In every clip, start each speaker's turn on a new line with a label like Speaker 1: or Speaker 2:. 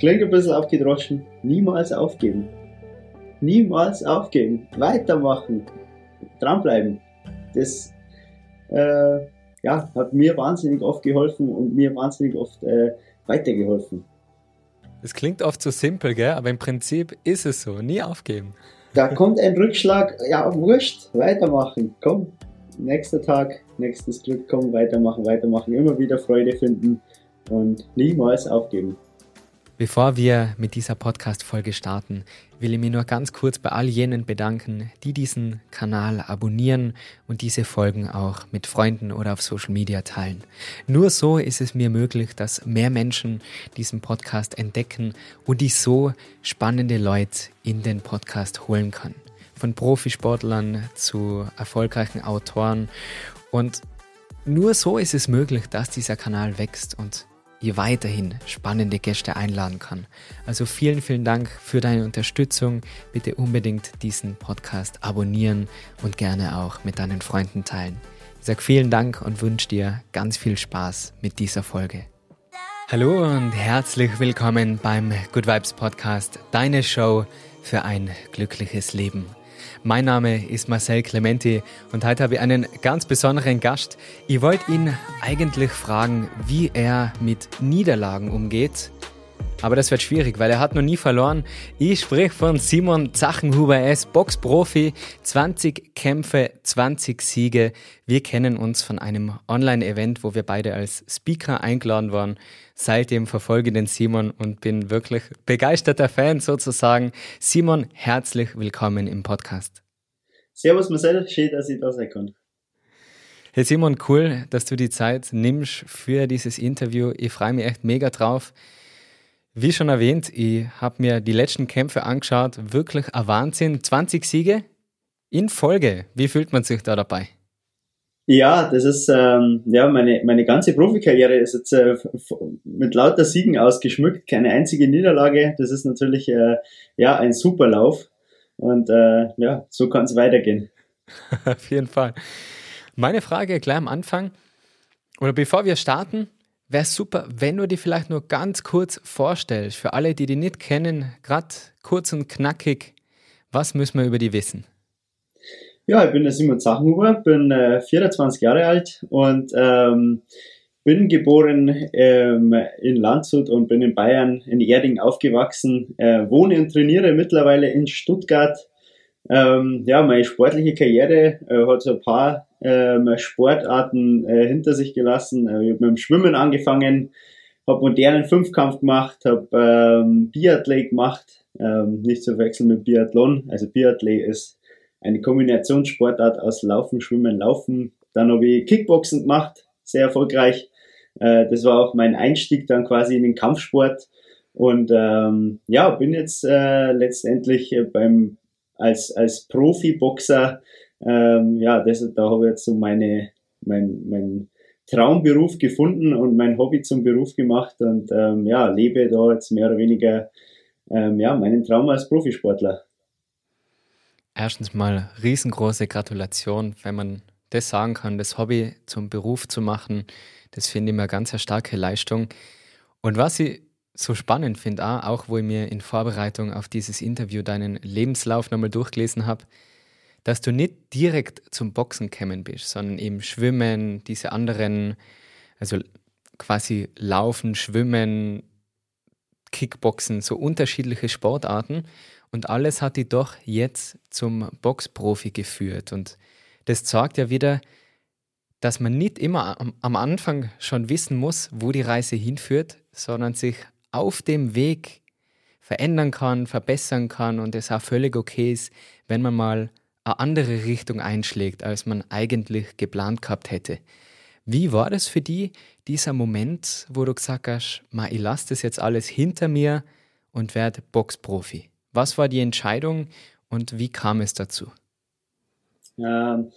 Speaker 1: klingt ein bisschen aufgedroschen, niemals aufgeben. Niemals aufgeben, weitermachen, dranbleiben. Das äh, ja, hat mir wahnsinnig oft geholfen und mir wahnsinnig oft äh, weitergeholfen.
Speaker 2: Es klingt oft so simpel, gell? aber im Prinzip ist es so, nie aufgeben.
Speaker 1: Da kommt ein Rückschlag, ja, wurscht, weitermachen, komm, nächster Tag, nächstes Glück, komm, weitermachen, weitermachen, immer wieder Freude finden und niemals aufgeben.
Speaker 2: Bevor wir mit dieser Podcast-Folge starten, will ich mich nur ganz kurz bei all jenen bedanken, die diesen Kanal abonnieren und diese Folgen auch mit Freunden oder auf Social Media teilen. Nur so ist es mir möglich, dass mehr Menschen diesen Podcast entdecken und ich so spannende Leute in den Podcast holen kann. Von Profisportlern zu erfolgreichen Autoren und nur so ist es möglich, dass dieser Kanal wächst und ihr weiterhin spannende Gäste einladen kann. Also vielen, vielen Dank für deine Unterstützung. Bitte unbedingt diesen Podcast abonnieren und gerne auch mit deinen Freunden teilen. Ich sage vielen Dank und wünsche dir ganz viel Spaß mit dieser Folge. Hallo und herzlich willkommen beim Good Vibes Podcast, deine Show für ein glückliches Leben. Mein Name ist Marcel Clementi und heute habe ich einen ganz besonderen Gast. Ich wollte ihn eigentlich fragen, wie er mit Niederlagen umgeht. Aber das wird schwierig, weil er hat noch nie verloren. Ich spreche von Simon Zachenhuber. Er ist Boxprofi, 20 Kämpfe, 20 Siege. Wir kennen uns von einem Online-Event, wo wir beide als Speaker eingeladen waren. Seitdem verfolge ich den Simon und bin wirklich begeisterter Fan sozusagen. Simon, herzlich willkommen im Podcast.
Speaker 1: Servus Marcel, schön, dass ich da sein kann.
Speaker 2: Hey Simon, cool, dass du die Zeit nimmst für dieses Interview. Ich freue mich echt mega drauf. Wie schon erwähnt, ich habe mir die letzten Kämpfe angeschaut. Wirklich ein Wahnsinn. 20 Siege in Folge. Wie fühlt man sich da dabei?
Speaker 1: Ja, das ist ähm, ja meine meine ganze Profikarriere ist jetzt äh, mit lauter Siegen ausgeschmückt, keine einzige Niederlage. Das ist natürlich äh, ja ein super Lauf und äh, ja so kann es weitergehen.
Speaker 2: Auf jeden Fall. Meine Frage gleich am Anfang oder bevor wir starten, wäre super, wenn du dir vielleicht nur ganz kurz vorstellst für alle, die dich nicht kennen, gerade kurz und knackig. Was müssen wir über die wissen?
Speaker 1: Ja, ich bin der Simon Zachenhuber, bin äh, 24 Jahre alt und ähm, bin geboren ähm, in Landshut und bin in Bayern, in Erding aufgewachsen, äh, wohne und trainiere mittlerweile in Stuttgart. Ähm, ja, meine sportliche Karriere äh, hat so ein paar ähm, Sportarten äh, hinter sich gelassen. Äh, ich habe mit dem Schwimmen angefangen, habe modernen Fünfkampf gemacht, habe ähm, Biathlet gemacht, ähm, nicht zu wechseln mit Biathlon. Also Biathlet ist eine Kombinationssportart aus Laufen, Schwimmen, Laufen. Dann habe ich Kickboxen gemacht, sehr erfolgreich. Äh, das war auch mein Einstieg dann quasi in den Kampfsport. Und ähm, ja, bin jetzt äh, letztendlich beim als als Profiboxer. Ähm, ja, das, da habe ich jetzt so meine mein, mein Traumberuf gefunden und mein Hobby zum Beruf gemacht und ähm, ja lebe da jetzt mehr oder weniger ähm, ja meinen Traum als Profisportler.
Speaker 2: Erstens mal riesengroße Gratulation, wenn man das sagen kann, das Hobby zum Beruf zu machen. Das finde ich eine ganz starke Leistung. Und was ich so spannend finde, auch wo ich mir in Vorbereitung auf dieses Interview deinen Lebenslauf nochmal durchgelesen habe, dass du nicht direkt zum Boxen gekommen bist, sondern eben Schwimmen, diese anderen, also quasi Laufen, Schwimmen, Kickboxen, so unterschiedliche Sportarten. Und alles hat die doch jetzt zum Boxprofi geführt. Und das zeigt ja wieder, dass man nicht immer am Anfang schon wissen muss, wo die Reise hinführt, sondern sich auf dem Weg verändern kann, verbessern kann und es auch völlig okay ist, wenn man mal eine andere Richtung einschlägt, als man eigentlich geplant gehabt hätte. Wie war das für dich, dieser Moment, wo du gesagt hast, ich lasse das jetzt alles hinter mir und werde Boxprofi? Was war die Entscheidung und wie kam es dazu?
Speaker 1: Ähm,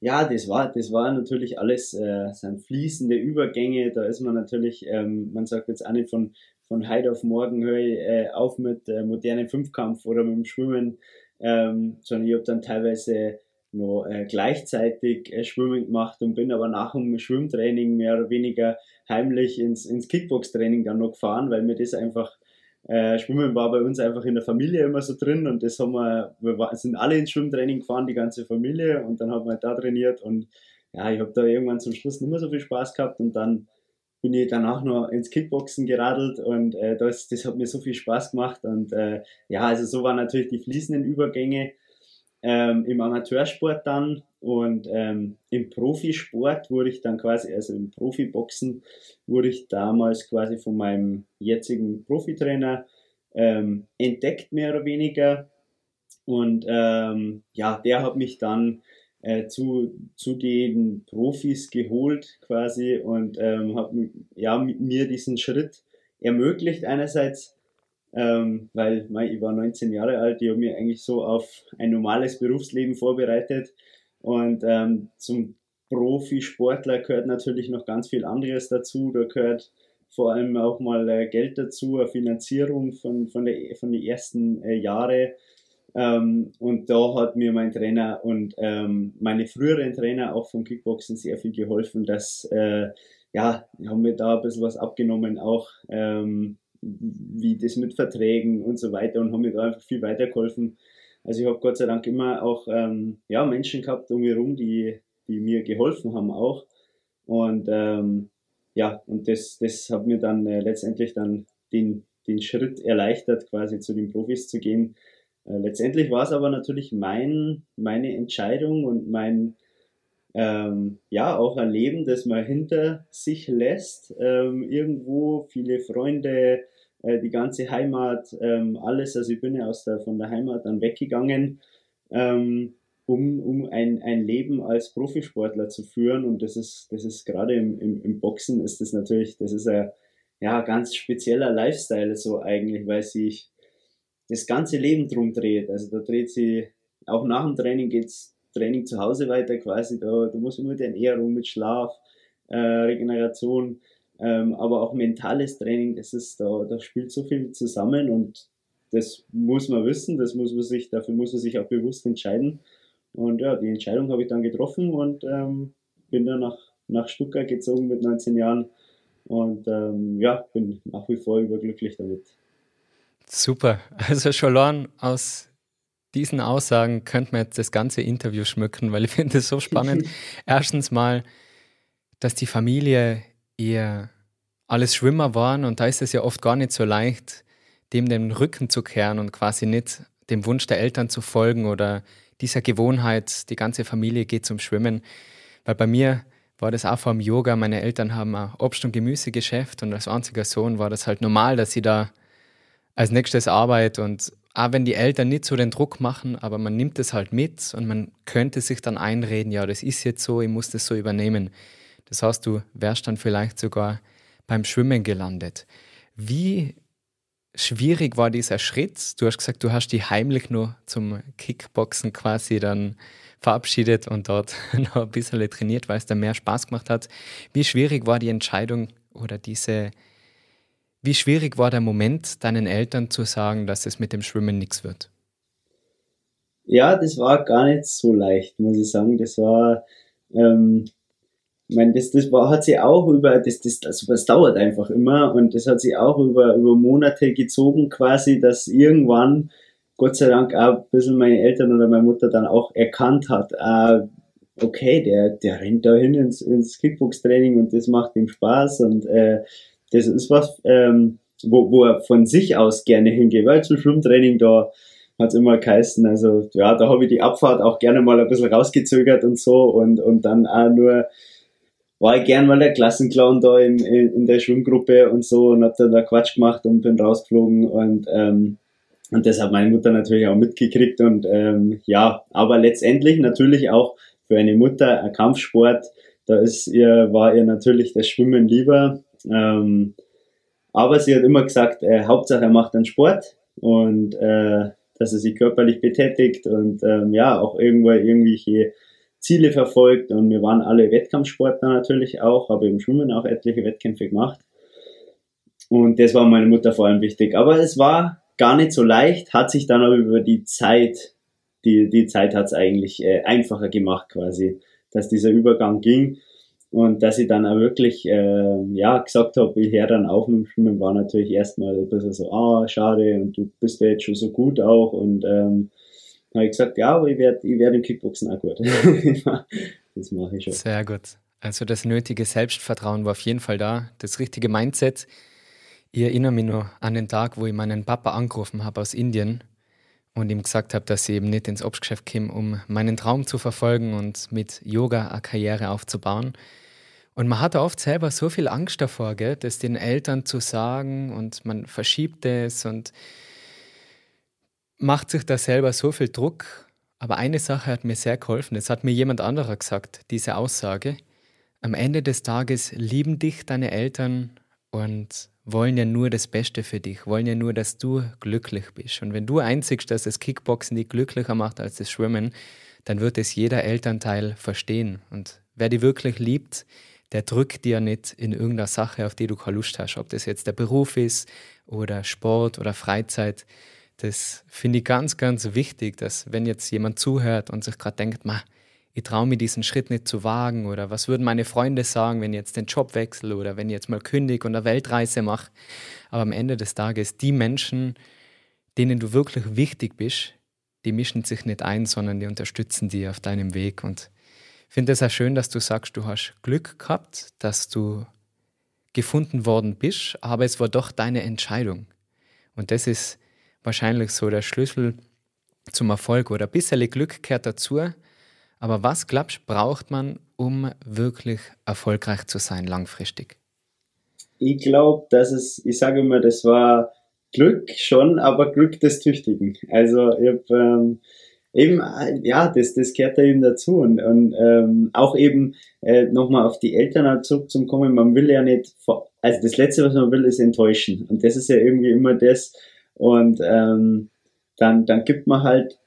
Speaker 1: ja, das war, das war natürlich alles, äh, sind fließende Übergänge. Da ist man natürlich, ähm, man sagt jetzt auch nicht von, von heute auf morgen höre ich äh, auf mit äh, modernen Fünfkampf oder mit dem Schwimmen, ähm, sondern ich habe dann teilweise noch äh, gleichzeitig äh, Schwimmen gemacht und bin aber nach dem Schwimmtraining mehr oder weniger heimlich ins, ins Kickbox-Training dann noch gefahren, weil mir das einfach äh, Schwimmen war bei uns einfach in der Familie immer so drin und das haben wir, wir sind alle ins Schwimmtraining gefahren, die ganze Familie und dann haben wir da trainiert und ja, ich habe da irgendwann zum Schluss nicht mehr so viel Spaß gehabt und dann bin ich danach noch ins Kickboxen geradelt und äh, das, das hat mir so viel Spaß gemacht und äh, ja, also so waren natürlich die fließenden Übergänge ähm, im Amateursport dann und ähm, im Profisport wurde ich dann quasi, also im Profiboxen wurde ich damals quasi von meinem jetzigen Profitrainer ähm, entdeckt, mehr oder weniger. Und ähm, ja, der hat mich dann äh, zu, zu den Profis geholt quasi und ähm, hat ja, mir diesen Schritt ermöglicht einerseits, ähm, weil mein, ich war 19 Jahre alt, die haben mich eigentlich so auf ein normales Berufsleben vorbereitet und ähm, zum Profisportler gehört natürlich noch ganz viel anderes dazu, da gehört vor allem auch mal äh, Geld dazu, eine Finanzierung von, von, der, von den ersten äh, Jahre ähm, und da hat mir mein Trainer und ähm, meine früheren Trainer auch vom Kickboxen sehr viel geholfen, dass, äh, ja, haben mir da ein bisschen was abgenommen, auch ähm, wie das mit Verträgen und so weiter und haben mir da einfach viel weitergeholfen. Also ich habe Gott sei Dank immer auch ähm, ja, Menschen gehabt um mich herum, die, die mir geholfen haben auch. Und ähm, ja, und das, das hat mir dann äh, letztendlich dann den, den Schritt erleichtert, quasi zu den Profis zu gehen. Äh, letztendlich war es aber natürlich mein, meine Entscheidung und mein, ähm, ja, auch ein Leben, das man hinter sich lässt. Ähm, irgendwo viele Freunde, äh, die ganze Heimat, ähm, alles. Also ich bin ja aus der, von der Heimat dann weggegangen, ähm, um, um ein, ein Leben als Profisportler zu führen. Und das ist, das ist gerade im, im, im Boxen ist das natürlich, das ist ein ja, ganz spezieller Lifestyle so eigentlich, weil sich das ganze Leben drum dreht. Also da dreht sie, auch nach dem Training geht's Training zu Hause weiter quasi. Da, da muss man mit Ernährung, mit Schlaf, äh, Regeneration, ähm, aber auch mentales Training, das ist da, da spielt so viel zusammen und das muss man wissen, das muss man sich, dafür muss man sich auch bewusst entscheiden. Und ja, die Entscheidung habe ich dann getroffen und ähm, bin dann nach, nach Stuttgart gezogen mit 19 Jahren und ähm, ja, bin nach wie vor überglücklich damit.
Speaker 2: Super. Also Scholorn, aus diesen Aussagen könnte man jetzt das ganze Interview schmücken, weil ich finde es so spannend. Erstens mal, dass die Familie eher alles Schwimmer waren und da ist es ja oft gar nicht so leicht, dem den Rücken zu kehren und quasi nicht dem Wunsch der Eltern zu folgen oder dieser Gewohnheit, die ganze Familie geht zum Schwimmen. Weil bei mir war das auch vor dem Yoga. Meine Eltern haben ein Obst- und Gemüsegeschäft und als einziger Sohn war das halt normal, dass sie da als nächstes Arbeit und auch wenn die Eltern nicht so den Druck machen, aber man nimmt es halt mit und man könnte sich dann einreden, ja, das ist jetzt so, ich muss das so übernehmen. Das heißt, du wärst dann vielleicht sogar beim Schwimmen gelandet. Wie schwierig war dieser Schritt? Du hast gesagt, du hast dich heimlich nur zum Kickboxen quasi dann verabschiedet und dort noch ein bisschen trainiert, weil es dann mehr Spaß gemacht hat. Wie schwierig war die Entscheidung oder diese wie schwierig war der Moment, deinen Eltern zu sagen, dass es mit dem Schwimmen nichts wird?
Speaker 1: Ja, das war gar nicht so leicht, muss ich sagen. Das war, ähm, ich meine, das, das war, hat sie auch über, das, das, also das dauert einfach immer und das hat sie auch über, über Monate gezogen quasi, dass irgendwann, Gott sei Dank, auch ein bisschen meine Eltern oder meine Mutter dann auch erkannt hat, äh, okay, der, der rennt da hin ins, ins Kickbox-Training und das macht ihm Spaß und äh, das ist was, ähm, wo, wo er von sich aus gerne hingeht, weil zum Schwimmtraining da hat's immer geheißen, also ja, da habe ich die Abfahrt auch gerne mal ein bisschen rausgezögert und so und, und dann auch nur war ich gern mal der Klassenclown da in, in, in der Schwimmgruppe und so und hab dann da Quatsch gemacht und bin rausgeflogen und ähm, und das hat meine Mutter natürlich auch mitgekriegt und ähm, ja, aber letztendlich natürlich auch für eine Mutter ein Kampfsport, da ist ihr, war ihr natürlich das Schwimmen lieber ähm, aber sie hat immer gesagt, äh, Hauptsache er macht einen Sport und äh, dass er sich körperlich betätigt und ähm, ja, auch irgendwo irgendwelche Ziele verfolgt. Und wir waren alle Wettkampfsportler natürlich auch, habe im Schwimmen auch etliche Wettkämpfe gemacht. Und das war meine Mutter vor allem wichtig. Aber es war gar nicht so leicht, hat sich dann aber über die Zeit, die, die Zeit hat es eigentlich äh, einfacher gemacht quasi, dass dieser Übergang ging. Und dass ich dann auch wirklich äh, ja, gesagt habe, ich höre dann auf mit dem Schwimmen, war natürlich erstmal ein bisschen so, ah, schade, und du bist ja jetzt schon so gut auch. Und ähm, habe ich gesagt, ja, aber ich werde ich werd im Kickboxen auch gut.
Speaker 2: das mache ich schon. Sehr gut. Also das nötige Selbstvertrauen war auf jeden Fall da, das richtige Mindset. Ich erinnere mich noch an den Tag, wo ich meinen Papa angerufen habe aus Indien und ihm gesagt habe, dass ich eben nicht ins Obstgeschäft komme, um meinen Traum zu verfolgen und mit Yoga eine Karriere aufzubauen. Und man hat oft selber so viel Angst davor, gell, das den Eltern zu sagen und man verschiebt es und macht sich da selber so viel Druck. Aber eine Sache hat mir sehr geholfen. Es hat mir jemand anderer gesagt, diese Aussage. Am Ende des Tages lieben dich deine Eltern und wollen ja nur das Beste für dich, wollen ja nur, dass du glücklich bist. Und wenn du einzigst, dass das Kickboxen dich glücklicher macht als das Schwimmen, dann wird es jeder Elternteil verstehen. Und wer dich wirklich liebt, der drückt dir nicht in irgendeiner Sache, auf die du keine Lust hast. Ob das jetzt der Beruf ist oder Sport oder Freizeit. Das finde ich ganz, ganz wichtig, dass wenn jetzt jemand zuhört und sich gerade denkt, ma, ich traue mir diesen Schritt nicht zu wagen oder was würden meine Freunde sagen, wenn ich jetzt den Job wechsle oder wenn ich jetzt mal kündige und eine Weltreise mache. Aber am Ende des Tages, die Menschen, denen du wirklich wichtig bist, die mischen sich nicht ein, sondern die unterstützen dich auf deinem Weg. Und ich finde es auch schön, dass du sagst, du hast Glück gehabt, dass du gefunden worden bist, aber es war doch deine Entscheidung. Und das ist wahrscheinlich so der Schlüssel zum Erfolg oder ein bisschen Glück gehört dazu, aber was glaubst du, braucht man, um wirklich erfolgreich zu sein langfristig?
Speaker 1: Ich glaube, dass es, ich sage immer, das war Glück schon, aber Glück des Tüchtigen. Also ich habe ähm, eben, ja, das, das gehört da eben dazu. Und, und ähm, auch eben äh, nochmal auf die Eltern halt zurückzukommen, man will ja nicht, also das Letzte, was man will, ist enttäuschen. Und das ist ja irgendwie immer das. Und ähm, dann, dann gibt man halt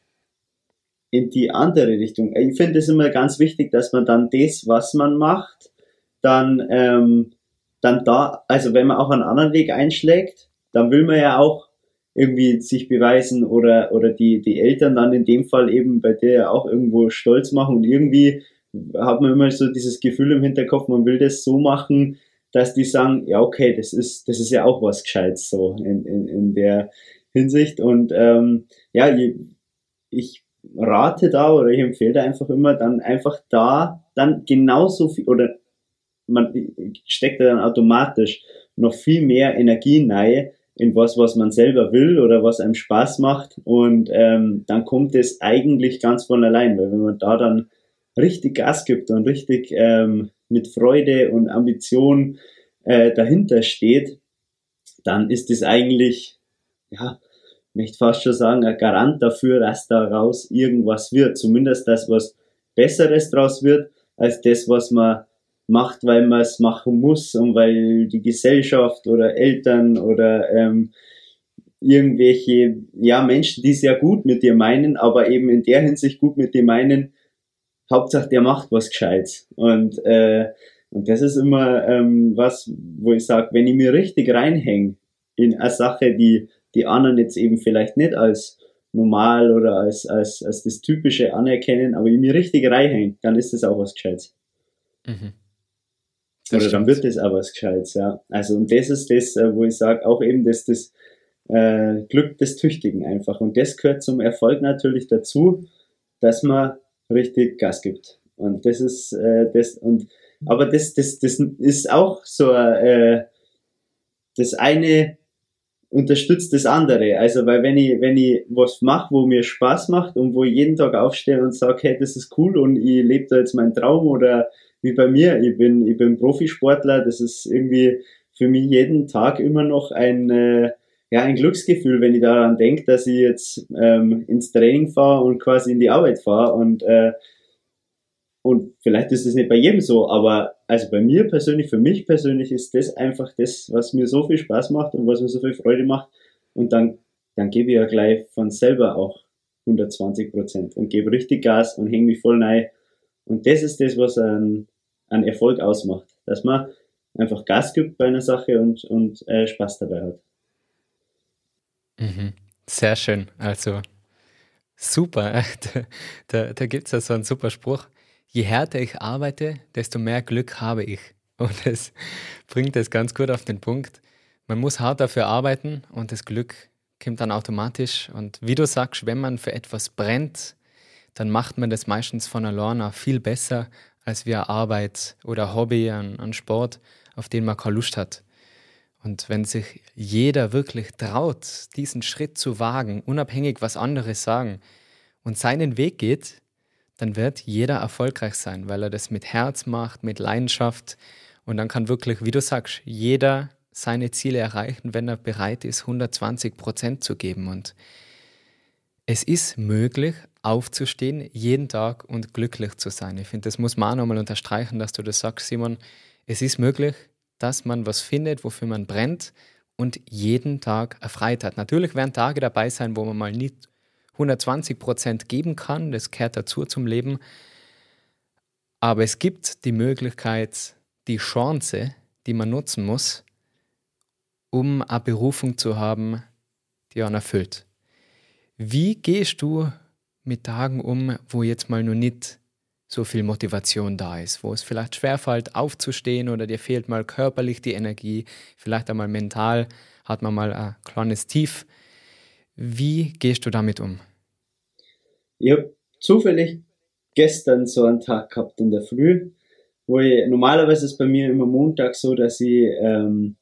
Speaker 1: in die andere Richtung. Ich finde es immer ganz wichtig, dass man dann das, was man macht, dann, ähm, dann da, also wenn man auch einen anderen Weg einschlägt, dann will man ja auch irgendwie sich beweisen oder, oder die, die Eltern dann in dem Fall eben bei der ja auch irgendwo stolz machen und irgendwie hat man immer so dieses Gefühl im Hinterkopf, man will das so machen, dass die sagen, ja okay, das ist, das ist ja auch was Gescheites so in, in, in der Hinsicht und ähm, ja, ich rate da oder ich empfehle da einfach immer dann einfach da dann genauso viel oder man steckt da dann automatisch noch viel mehr Energie rein in was, was man selber will oder was einem Spaß macht. Und ähm, dann kommt es eigentlich ganz von allein, weil wenn man da dann richtig Gas gibt und richtig ähm, mit Freude und Ambition äh, dahinter steht, dann ist es eigentlich ja möchte fast schon sagen, ein Garant dafür, dass daraus irgendwas wird. Zumindest das, was Besseres draus wird, als das, was man macht, weil man es machen muss und weil die Gesellschaft oder Eltern oder ähm, irgendwelche ja Menschen, die sehr gut mit dir meinen, aber eben in der Hinsicht gut mit dir meinen, Hauptsache der macht was Gescheites. Und, äh, und das ist immer ähm, was, wo ich sage, wenn ich mir richtig reinhänge in eine Sache, die die anderen jetzt eben vielleicht nicht als normal oder als, als, als das Typische anerkennen, aber mir richtig reinhängt, dann ist das auch was Gescheites. Mhm. Oder dann wird das auch was Gescheites, ja. Also, und das ist das, äh, wo ich sage, auch eben das, das äh, Glück des Tüchtigen einfach. Und das gehört zum Erfolg natürlich dazu, dass man richtig Gas gibt. Und das ist äh, das, und aber das, das, das ist auch so äh, das eine unterstützt das andere. Also, weil wenn ich, wenn ich was mache, wo mir Spaß macht und wo ich jeden Tag aufstehe und sage, hey, das ist cool und ich lebe da jetzt meinen Traum oder wie bei mir, ich bin, ich bin Profisportler, das ist irgendwie für mich jeden Tag immer noch ein, äh, ja, ein Glücksgefühl, wenn ich daran denke, dass ich jetzt ähm, ins Training fahre und quasi in die Arbeit fahre und äh, und vielleicht ist es nicht bei jedem so, aber also bei mir persönlich, für mich persönlich ist das einfach das, was mir so viel Spaß macht und was mir so viel Freude macht. Und dann, dann gebe ich ja gleich von selber auch 120 Prozent und gebe richtig Gas und hänge mich voll rein. Und das ist das, was einen, einen Erfolg ausmacht, dass man einfach Gas gibt bei einer Sache und, und äh, Spaß dabei hat.
Speaker 2: Mhm. Sehr schön. Also super. Da, da, da gibt es ja so einen super Spruch je härter ich arbeite, desto mehr Glück habe ich. Und es bringt es ganz gut auf den Punkt. Man muss hart dafür arbeiten und das Glück kommt dann automatisch. Und wie du sagst, wenn man für etwas brennt, dann macht man das meistens von alleine viel besser als wie Arbeit oder Hobby an, an Sport, auf den man keine Lust hat. Und wenn sich jeder wirklich traut, diesen Schritt zu wagen, unabhängig was andere sagen, und seinen Weg geht, dann wird jeder erfolgreich sein, weil er das mit Herz macht, mit Leidenschaft. Und dann kann wirklich, wie du sagst, jeder seine Ziele erreichen, wenn er bereit ist, 120 Prozent zu geben. Und es ist möglich, aufzustehen jeden Tag und glücklich zu sein. Ich finde, das muss man auch nochmal unterstreichen, dass du das sagst, Simon. Es ist möglich, dass man was findet, wofür man brennt und jeden Tag erfreut hat. Natürlich werden Tage dabei sein, wo man mal nicht 120 Prozent geben kann. Das gehört dazu zum Leben. Aber es gibt die Möglichkeit, die Chance, die man nutzen muss, um eine Berufung zu haben, die einen erfüllt. Wie gehst du mit Tagen um, wo jetzt mal nur nicht so viel Motivation da ist, wo es vielleicht schwerfällt, aufzustehen oder dir fehlt mal körperlich die Energie, vielleicht einmal mental hat man mal ein kleines Tief. Wie gehst du damit um?
Speaker 1: Ich habe zufällig gestern so einen Tag gehabt in der Früh, wo ich, normalerweise ist bei mir immer Montag so, dass ich, ähm,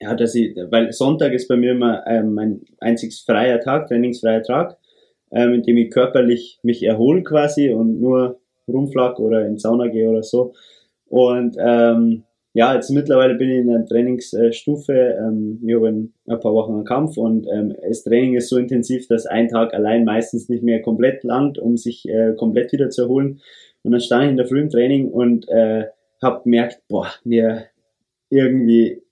Speaker 1: ja, dass ich, weil Sonntag ist bei mir immer ähm, mein einziges freier Tag, trainingsfreier Tag, ähm, in dem ich körperlich mich erhole quasi und nur rumflag oder in Sauna gehe oder so. Und ähm, ja, jetzt mittlerweile bin ich in der Trainingsstufe. Ähm, ich habe in ein paar Wochen einen Kampf und ähm, das Training ist so intensiv, dass ein Tag allein meistens nicht mehr komplett langt, um sich äh, komplett wieder zu erholen. Und dann stand ich in der frühen Training und äh, habe gemerkt, boah, mir irgendwie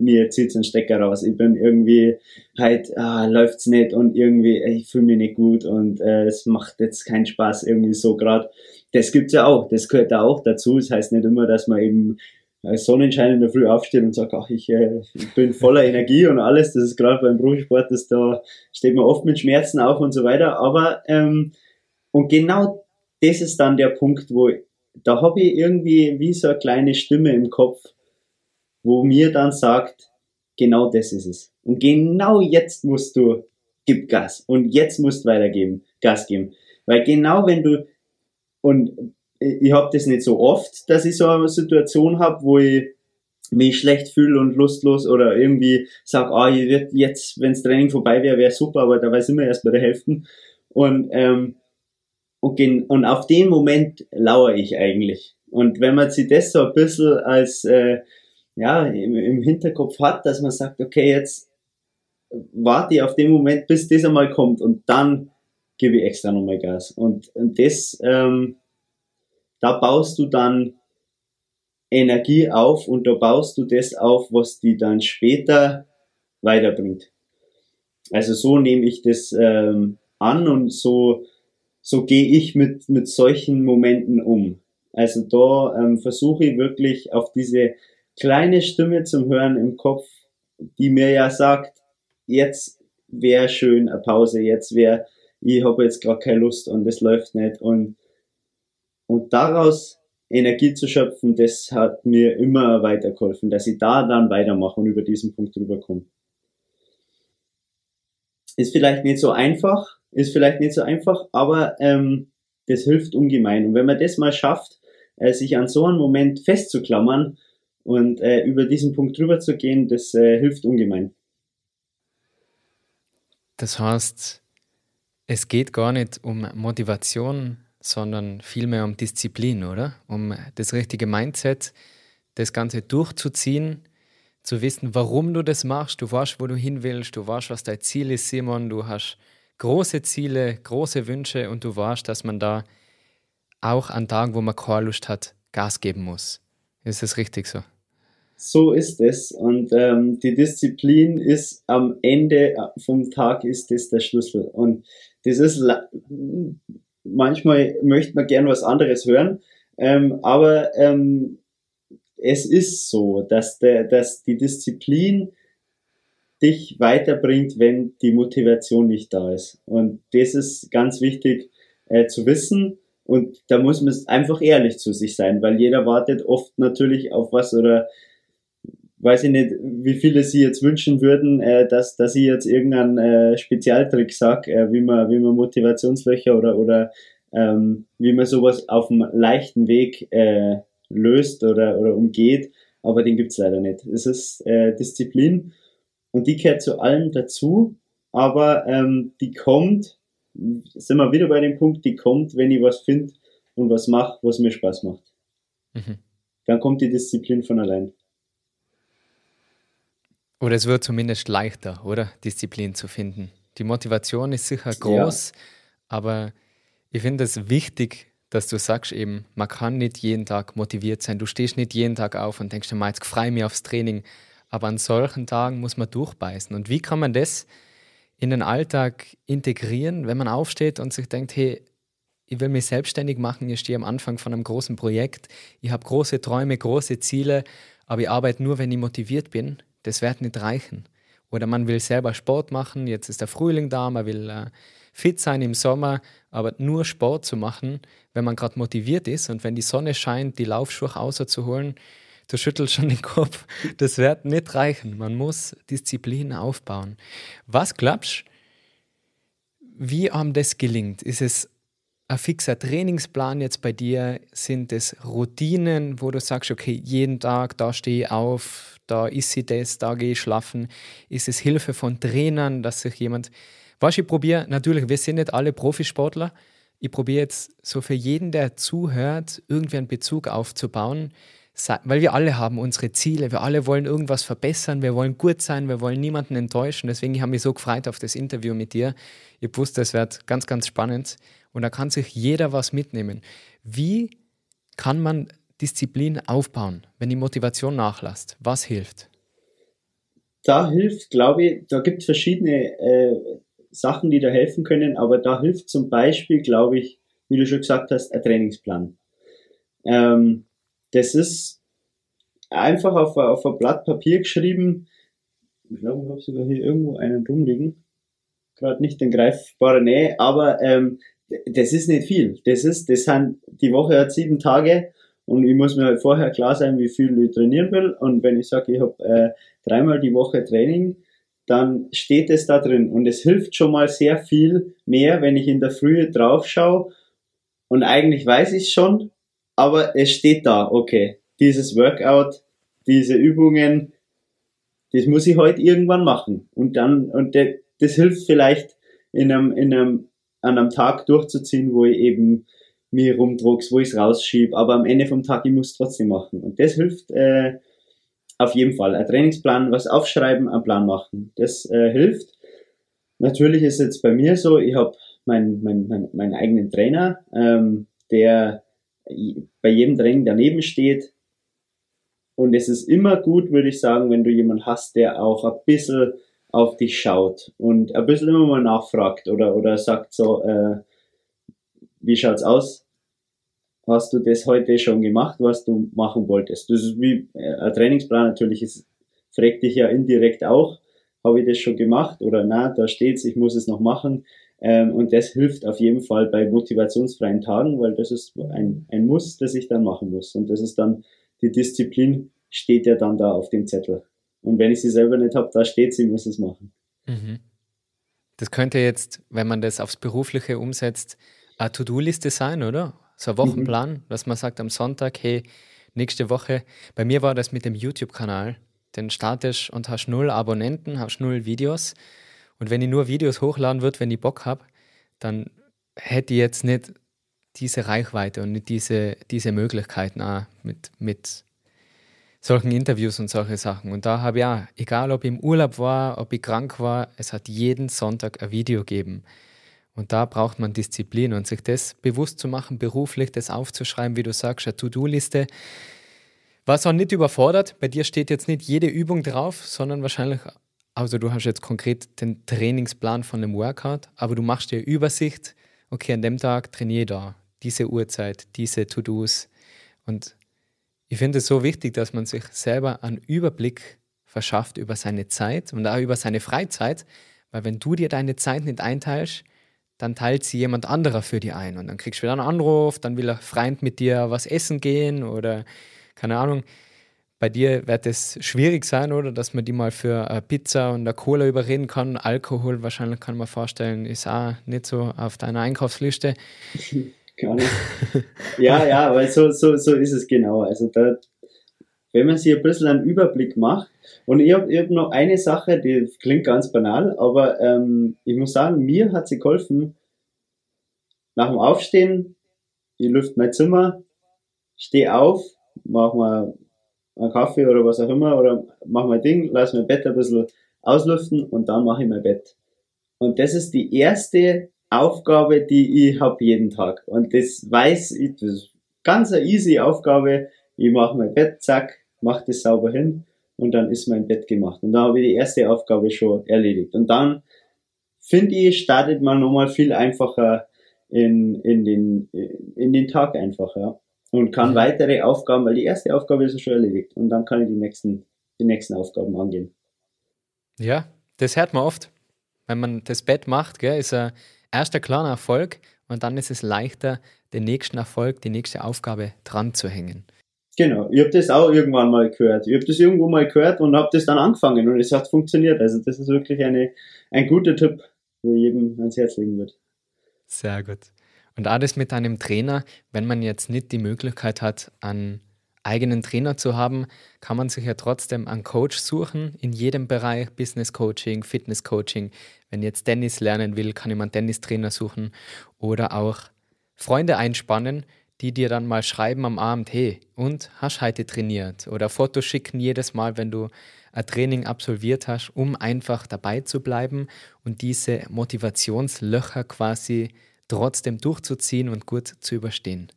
Speaker 1: mir zieht's einen Stecker raus. Ich bin irgendwie halt, ah, läuft's nicht und irgendwie, ich fühle mich nicht gut und äh, es macht jetzt keinen Spaß irgendwie so gerade. Das gibt's ja auch, das gehört da auch dazu. Das heißt nicht immer, dass man eben Sonnenschein in der Früh aufsteht und sagt, ach, ich, äh, ich bin voller Energie und alles. Das ist gerade beim Profisport, dass da steht man oft mit Schmerzen auf und so weiter. Aber ähm, und genau das ist dann der Punkt, wo da habe ich irgendwie wie so eine kleine Stimme im Kopf, wo mir dann sagt, genau das ist es. Und genau jetzt musst du, gib Gas. Und jetzt musst weitergeben, Gas geben. Weil genau wenn du, und ich habe das nicht so oft, dass ich so eine Situation habe, wo ich mich schlecht fühle und lustlos oder irgendwie sag, ah, ich wird jetzt, wenns Training vorbei wäre, wäre super, aber dabei sind wir erst bei der Hälfte. Und, ähm, und, und auf den Moment lauere ich eigentlich. Und wenn man sich das so ein bisschen als äh, ja, im, im Hinterkopf hat, dass man sagt, okay, jetzt warte ich auf den Moment, bis das einmal kommt und dann gebe ich extra nochmal Gas. Und, und das ähm, da baust du dann Energie auf und da baust du das auf, was die dann später weiterbringt. Also so nehme ich das ähm, an und so, so gehe ich mit, mit solchen Momenten um. Also da ähm, versuche ich wirklich auf diese kleine Stimme zum Hören im Kopf, die mir ja sagt, jetzt wäre schön eine Pause, jetzt wäre, ich habe jetzt gerade keine Lust und das läuft nicht und und daraus Energie zu schöpfen, das hat mir immer weitergeholfen, dass ich da dann weitermache und über diesen Punkt rüberkomme. Ist vielleicht nicht so einfach, ist vielleicht nicht so einfach, aber ähm, das hilft ungemein. Und wenn man das mal schafft, äh, sich an so einem Moment festzuklammern und äh, über diesen Punkt drüber zu gehen, das äh, hilft ungemein.
Speaker 2: Das heißt, es geht gar nicht um Motivation, sondern vielmehr um Disziplin, oder? Um das richtige Mindset, das Ganze durchzuziehen, zu wissen, warum du das machst. Du weißt, wo du hin willst, du weißt, was dein Ziel ist, Simon. Du hast große Ziele, große Wünsche und du weißt, dass man da auch an Tagen, wo man keine Lust hat, Gas geben muss. Ist das richtig so?
Speaker 1: So ist es. Und ähm, die Disziplin ist am Ende vom Tag ist das der Schlüssel. Und das ist manchmal möchte man gern was anderes hören, ähm, aber ähm, es ist so, dass, der, dass die Disziplin dich weiterbringt, wenn die Motivation nicht da ist. Und das ist ganz wichtig äh, zu wissen Und da muss man einfach ehrlich zu sich sein, weil jeder wartet oft natürlich auf was oder weiß ich nicht, wie viele sie jetzt wünschen würden, äh, dass, dass ich jetzt irgendeinen äh, Spezialtrick sag, äh, wie man, wie man Motivationslöcher oder, oder ähm, wie man sowas auf einem leichten Weg äh, löst oder, oder umgeht, aber den gibt's leider nicht. Es ist äh, Disziplin und die gehört zu allem dazu, aber ähm, die kommt, sind wir wieder bei dem Punkt, die kommt, wenn ich was finde und was mache, was mir Spaß macht. Mhm. Dann kommt die Disziplin von allein.
Speaker 2: Oder es wird zumindest leichter, oder? Disziplin zu finden. Die Motivation ist sicher groß, ja. aber ich finde es wichtig, dass du sagst eben, man kann nicht jeden Tag motiviert sein. Du stehst nicht jeden Tag auf und denkst mal, jetzt freue mich aufs Training. Aber an solchen Tagen muss man durchbeißen. Und wie kann man das in den Alltag integrieren, wenn man aufsteht und sich denkt, hey, ich will mich selbstständig machen, ich stehe am Anfang von einem großen Projekt, ich habe große Träume, große Ziele, aber ich arbeite nur, wenn ich motiviert bin das wird nicht reichen. Oder man will selber Sport machen, jetzt ist der Frühling da, man will äh, fit sein im Sommer, aber nur Sport zu machen, wenn man gerade motiviert ist und wenn die Sonne scheint, die Laufschuhe auszuholen, du schüttelst schon den Kopf, das wird nicht reichen. Man muss Disziplin aufbauen. Was glaubst wie einem das gelingt? Ist es ein fixer Trainingsplan jetzt bei dir? Sind es Routinen, wo du sagst, okay, jeden Tag, da stehe ich auf, da ist sie das, da gehe ich schlafen. Ist es Hilfe von Trainern, dass sich jemand. Was ich probiere, natürlich, wir sind nicht alle Profisportler. Ich probiere jetzt so für jeden, der zuhört, irgendwie einen Bezug aufzubauen, weil wir alle haben unsere Ziele, wir alle wollen irgendwas verbessern, wir wollen gut sein, wir wollen niemanden enttäuschen. Deswegen habe ich mich so gefreut auf das Interview mit dir. Ich wusste, es wird ganz, ganz spannend und da kann sich jeder was mitnehmen. Wie kann man Disziplin aufbauen, wenn die Motivation nachlässt? Was hilft?
Speaker 1: Da hilft, glaube ich, da gibt es verschiedene äh, Sachen, die da helfen können, aber da hilft zum Beispiel, glaube ich, wie du schon gesagt hast, ein Trainingsplan. Ähm, das ist einfach auf, auf ein Blatt Papier geschrieben. Ich glaube, ich habe sogar hier irgendwo einen rumliegen. Gerade nicht in greifbarer Nähe, aber ähm, das ist nicht viel. Das ist, das sind, die Woche hat sieben Tage und ich muss mir halt vorher klar sein, wie viel ich trainieren will. Und wenn ich sage, ich habe äh, dreimal die Woche Training, dann steht es da drin. Und es hilft schon mal sehr viel mehr, wenn ich in der Früh drauf schaue. Und eigentlich weiß ich schon, aber es steht da, okay, dieses Workout, diese Übungen, das muss ich heute irgendwann machen. Und dann, und das hilft vielleicht in einem, in einem, an einem Tag durchzuziehen, wo ich eben mir rumdruckst, wo ich es rausschiebe, aber am Ende vom Tag, ich muss es trotzdem machen. Und das hilft äh, auf jeden Fall. Ein Trainingsplan, was aufschreiben, einen Plan machen. Das äh, hilft. Natürlich ist jetzt bei mir so, ich habe meinen mein, mein, mein eigenen Trainer, ähm, der bei jedem Training daneben steht. Und es ist immer gut, würde ich sagen, wenn du jemanden hast, der auch ein bisschen auf dich schaut und ein bisschen immer mal nachfragt oder, oder sagt so, äh, wie schaut's aus? Hast du das heute schon gemacht, was du machen wolltest? Das ist wie äh, ein Trainingsplan natürlich, es fragt dich ja indirekt auch, habe ich das schon gemacht oder na, da steht's, ich muss es noch machen. Ähm, und das hilft auf jeden Fall bei motivationsfreien Tagen, weil das ist ein, ein Muss, das ich dann machen muss. Und das ist dann, die Disziplin steht ja dann da auf dem Zettel. Und wenn ich sie selber nicht habe, da steht sie, muss es machen. Mhm.
Speaker 2: Das könnte jetzt, wenn man das aufs Berufliche umsetzt, eine To-Do-Liste sein, oder? So ein Wochenplan, mhm. dass man sagt am Sonntag, hey, nächste Woche. Bei mir war das mit dem YouTube-Kanal. Den startest und hast null Abonnenten, hast null Videos. Und wenn ich nur Videos hochladen würde, wenn ich Bock habe, dann hätte ich jetzt nicht diese Reichweite und nicht diese, diese Möglichkeiten auch mit, mit solchen Interviews und solche Sachen. Und da habe ich auch, egal ob ich im Urlaub war, ob ich krank war, es hat jeden Sonntag ein Video gegeben. Und da braucht man Disziplin und sich das bewusst zu machen, beruflich das aufzuschreiben, wie du sagst, eine To-Do-Liste. Was auch nicht überfordert, bei dir steht jetzt nicht jede Übung drauf, sondern wahrscheinlich, also du hast jetzt konkret den Trainingsplan von dem Workout, aber du machst dir Übersicht, okay, an dem Tag trainiere da, diese Uhrzeit, diese To-Dos. Und ich finde es so wichtig, dass man sich selber einen Überblick verschafft über seine Zeit und auch über seine Freizeit, weil wenn du dir deine Zeit nicht einteilst, dann teilt sie jemand anderer für die ein. Und dann kriegst du wieder einen Anruf, dann will ein Freund mit dir was essen gehen oder keine Ahnung. Bei dir wird es schwierig sein, oder? Dass man die mal für eine Pizza und eine Cola überreden kann. Alkohol wahrscheinlich kann man vorstellen, ist auch nicht so auf deiner Einkaufsliste.
Speaker 1: Gar nicht. ja, ja, weil so, so, so ist es genau. Also da, wenn man sich ein bisschen einen Überblick macht, und ich habe hab noch eine Sache, die klingt ganz banal, aber ähm, ich muss sagen, mir hat sie geholfen, nach dem Aufstehen, ich lüfte mein Zimmer, stehe auf, mach mal einen Kaffee oder was auch immer, oder mach mein Ding, lass mein Bett ein bisschen auslüften und dann mache ich mein Bett. Und das ist die erste Aufgabe, die ich habe jeden Tag. Und das weiß ich, das ist ganz eine easy Aufgabe. Ich mache mein Bett, zack, mache das sauber hin und dann ist mein Bett gemacht. Und da habe ich die erste Aufgabe schon erledigt. Und dann, finde ich, startet man nochmal viel einfacher in, in, den, in den Tag einfach, ja. Und kann mhm. weitere Aufgaben, weil die erste Aufgabe ist schon erledigt. Und dann kann ich die nächsten, die nächsten Aufgaben angehen.
Speaker 2: Ja, das hört man oft. Wenn man das Bett macht, gell, ist ein erster kleiner Erfolg und dann ist es leichter, den nächsten Erfolg, die nächste Aufgabe dran zu hängen.
Speaker 1: Genau, ich habe das auch irgendwann mal gehört. Ich habe das irgendwo mal gehört und habe das dann angefangen und es hat funktioniert. Also das ist wirklich eine, ein guter Tipp, wo jedem ans Herz legen würde.
Speaker 2: Sehr gut. Und auch das mit einem Trainer, wenn man jetzt nicht die Möglichkeit hat, einen eigenen Trainer zu haben, kann man sich ja trotzdem einen Coach suchen in jedem Bereich, Business Coaching, Fitness Coaching. Wenn jetzt Tennis lernen will, kann ich mir einen Tennistrainer suchen oder auch Freunde einspannen, die dir dann mal schreiben am Abend, hey, und hast heute trainiert? Oder Fotos schicken jedes Mal, wenn du ein Training absolviert hast, um einfach dabei zu bleiben und diese Motivationslöcher quasi trotzdem durchzuziehen und gut zu überstehen.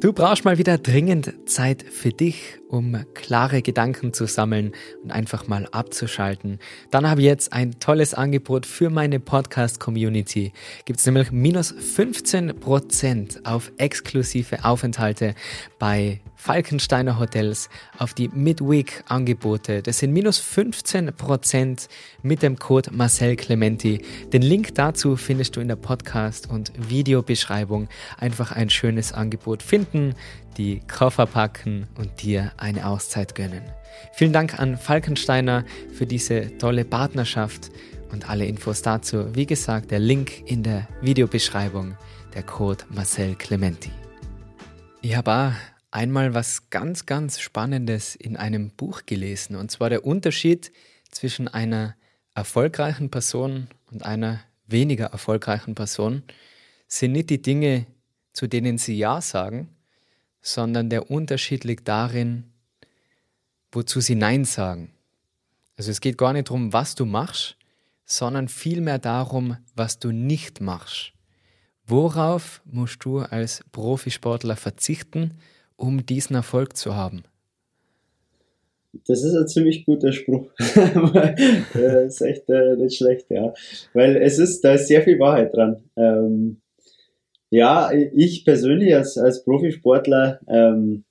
Speaker 2: Du brauchst mal wieder dringend Zeit für dich, um klare Gedanken zu sammeln und einfach mal abzuschalten. Dann habe ich jetzt ein tolles Angebot für meine Podcast-Community. Gibt es nämlich minus 15% auf exklusive Aufenthalte bei Falkensteiner Hotels auf die Midweek-Angebote. Das sind minus 15% mit dem Code Marcel Clementi. Den Link dazu findest du in der Podcast- und Videobeschreibung. Einfach ein schönes Angebot finden, die Koffer packen und dir eine Auszeit gönnen. Vielen Dank an Falkensteiner für diese tolle Partnerschaft und alle Infos dazu. Wie gesagt, der Link in der Videobeschreibung, der Code Marcel Clementi. Habe auch einmal was ganz, ganz Spannendes in einem Buch gelesen. Und zwar der Unterschied zwischen einer erfolgreichen Person und einer weniger erfolgreichen Person sind nicht die Dinge, zu denen sie Ja sagen, sondern der Unterschied liegt darin, wozu sie Nein sagen. Also es geht gar nicht darum, was du machst, sondern vielmehr darum, was du nicht machst. Worauf musst du als Profisportler verzichten, um diesen Erfolg zu haben?
Speaker 1: Das ist ein ziemlich guter Spruch. das ist echt äh, nicht schlecht, ja. Weil es ist, da ist sehr viel Wahrheit dran. Ähm, ja, ich persönlich als, als Profisportler, ähm,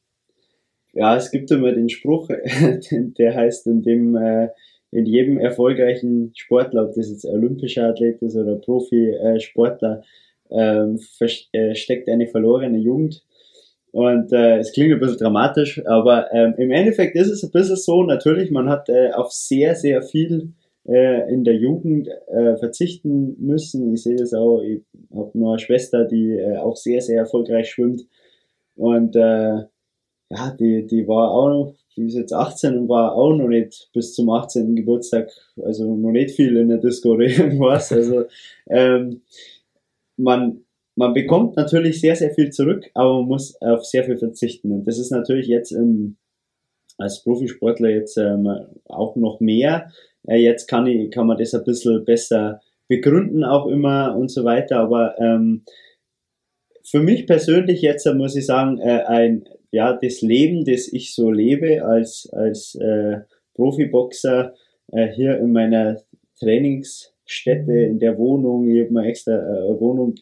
Speaker 1: ja, es gibt immer den Spruch, der heißt, in dem äh, in jedem erfolgreichen Sportler, ob das jetzt olympischer Athlet ist oder Profisportler, ähm, äh, steckt eine verlorene Jugend. Und äh, es klingt ein bisschen dramatisch, aber ähm, im Endeffekt ist es ein bisschen so, natürlich, man hat äh, auf sehr, sehr viel äh, in der Jugend äh, verzichten müssen. Ich sehe das auch, ich habe noch eine Schwester, die äh, auch sehr, sehr erfolgreich schwimmt. Und äh, ja, die, die war auch noch, die ist jetzt 18 und war auch noch nicht bis zum 18. Geburtstag, also noch nicht viel in der Disco oder irgendwas. Also ähm, man, man bekommt natürlich sehr, sehr viel zurück, aber man muss auf sehr viel verzichten. Und das ist natürlich jetzt im, als Profisportler jetzt ähm, auch noch mehr. Äh, jetzt kann, ich, kann man das ein bisschen besser begründen auch immer und so weiter. Aber ähm, für mich persönlich jetzt äh, muss ich sagen, äh, ein, ja, das Leben, das ich so lebe als, als äh, Profiboxer äh, hier in meiner Trainingsstätte, in der Wohnung, ich habe mir extra äh, Wohnung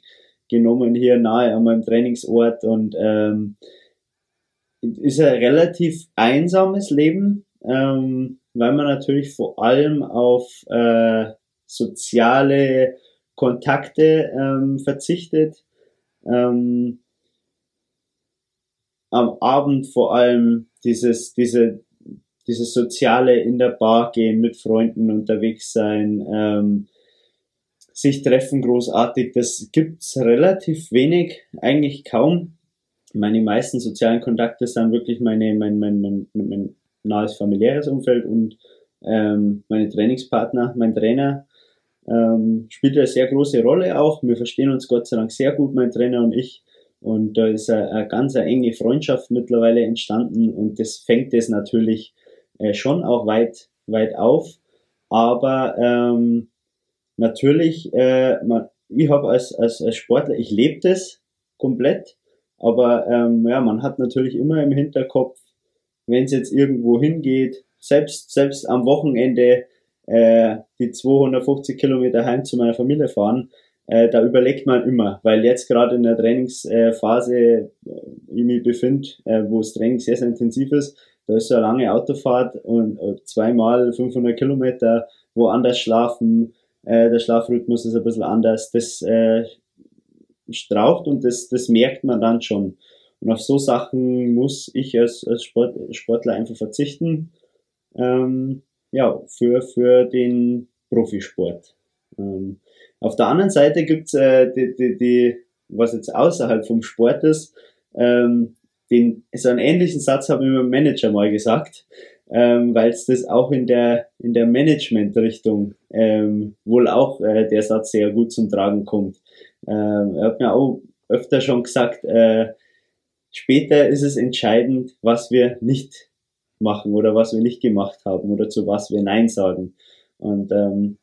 Speaker 1: genommen hier nahe an meinem Trainingsort und ähm, ist ein relativ einsames Leben, ähm, weil man natürlich vor allem auf äh, soziale Kontakte ähm, verzichtet. Ähm, am Abend vor allem dieses, diese, dieses soziale in der Bar gehen, mit Freunden unterwegs sein, ähm, sich treffen großartig, das gibt's relativ wenig, eigentlich kaum. Meine meisten sozialen Kontakte sind wirklich meine, mein, mein, mein, mein nahes familiäres Umfeld und ähm, meine Trainingspartner, mein Trainer ähm, spielt eine sehr große Rolle auch. Wir verstehen uns Gott sei Dank sehr gut, mein Trainer und ich. Und da ist eine, eine ganz eine enge Freundschaft mittlerweile entstanden und das fängt es natürlich äh, schon auch weit, weit auf. Aber ähm, natürlich, äh, man, ich habe als, als, als Sportler, ich lebe das komplett, aber ähm, ja, man hat natürlich immer im Hinterkopf, wenn es jetzt irgendwo hingeht, selbst, selbst am Wochenende äh, die 250 Kilometer heim zu meiner Familie fahren, äh, da überlegt man immer, weil jetzt gerade in der Trainingsphase äh, ich mich befinde, äh, wo das Training sehr, sehr intensiv ist, da ist so eine lange Autofahrt und zweimal 500 Kilometer woanders schlafen, äh, der Schlafrhythmus ist ein bisschen anders, das äh, straucht und das, das merkt man dann schon. Und auf so Sachen muss ich als, als Sport, Sportler einfach verzichten, ähm, ja, für, für den Profisport. Ähm, auf der anderen Seite gibt's äh, die, die, die, was jetzt außerhalb vom Sport ist, ähm, den, so einen ähnlichen Satz habe ich meinem Manager mal gesagt, ähm, weil es das auch in der, in der Management-Richtung ähm, wohl auch äh, der Satz sehr gut zum Tragen kommt. Ähm, er hat mir auch öfter schon gesagt, äh, später ist es entscheidend, was wir nicht machen oder was wir nicht gemacht haben oder zu was wir Nein sagen. Und ähm,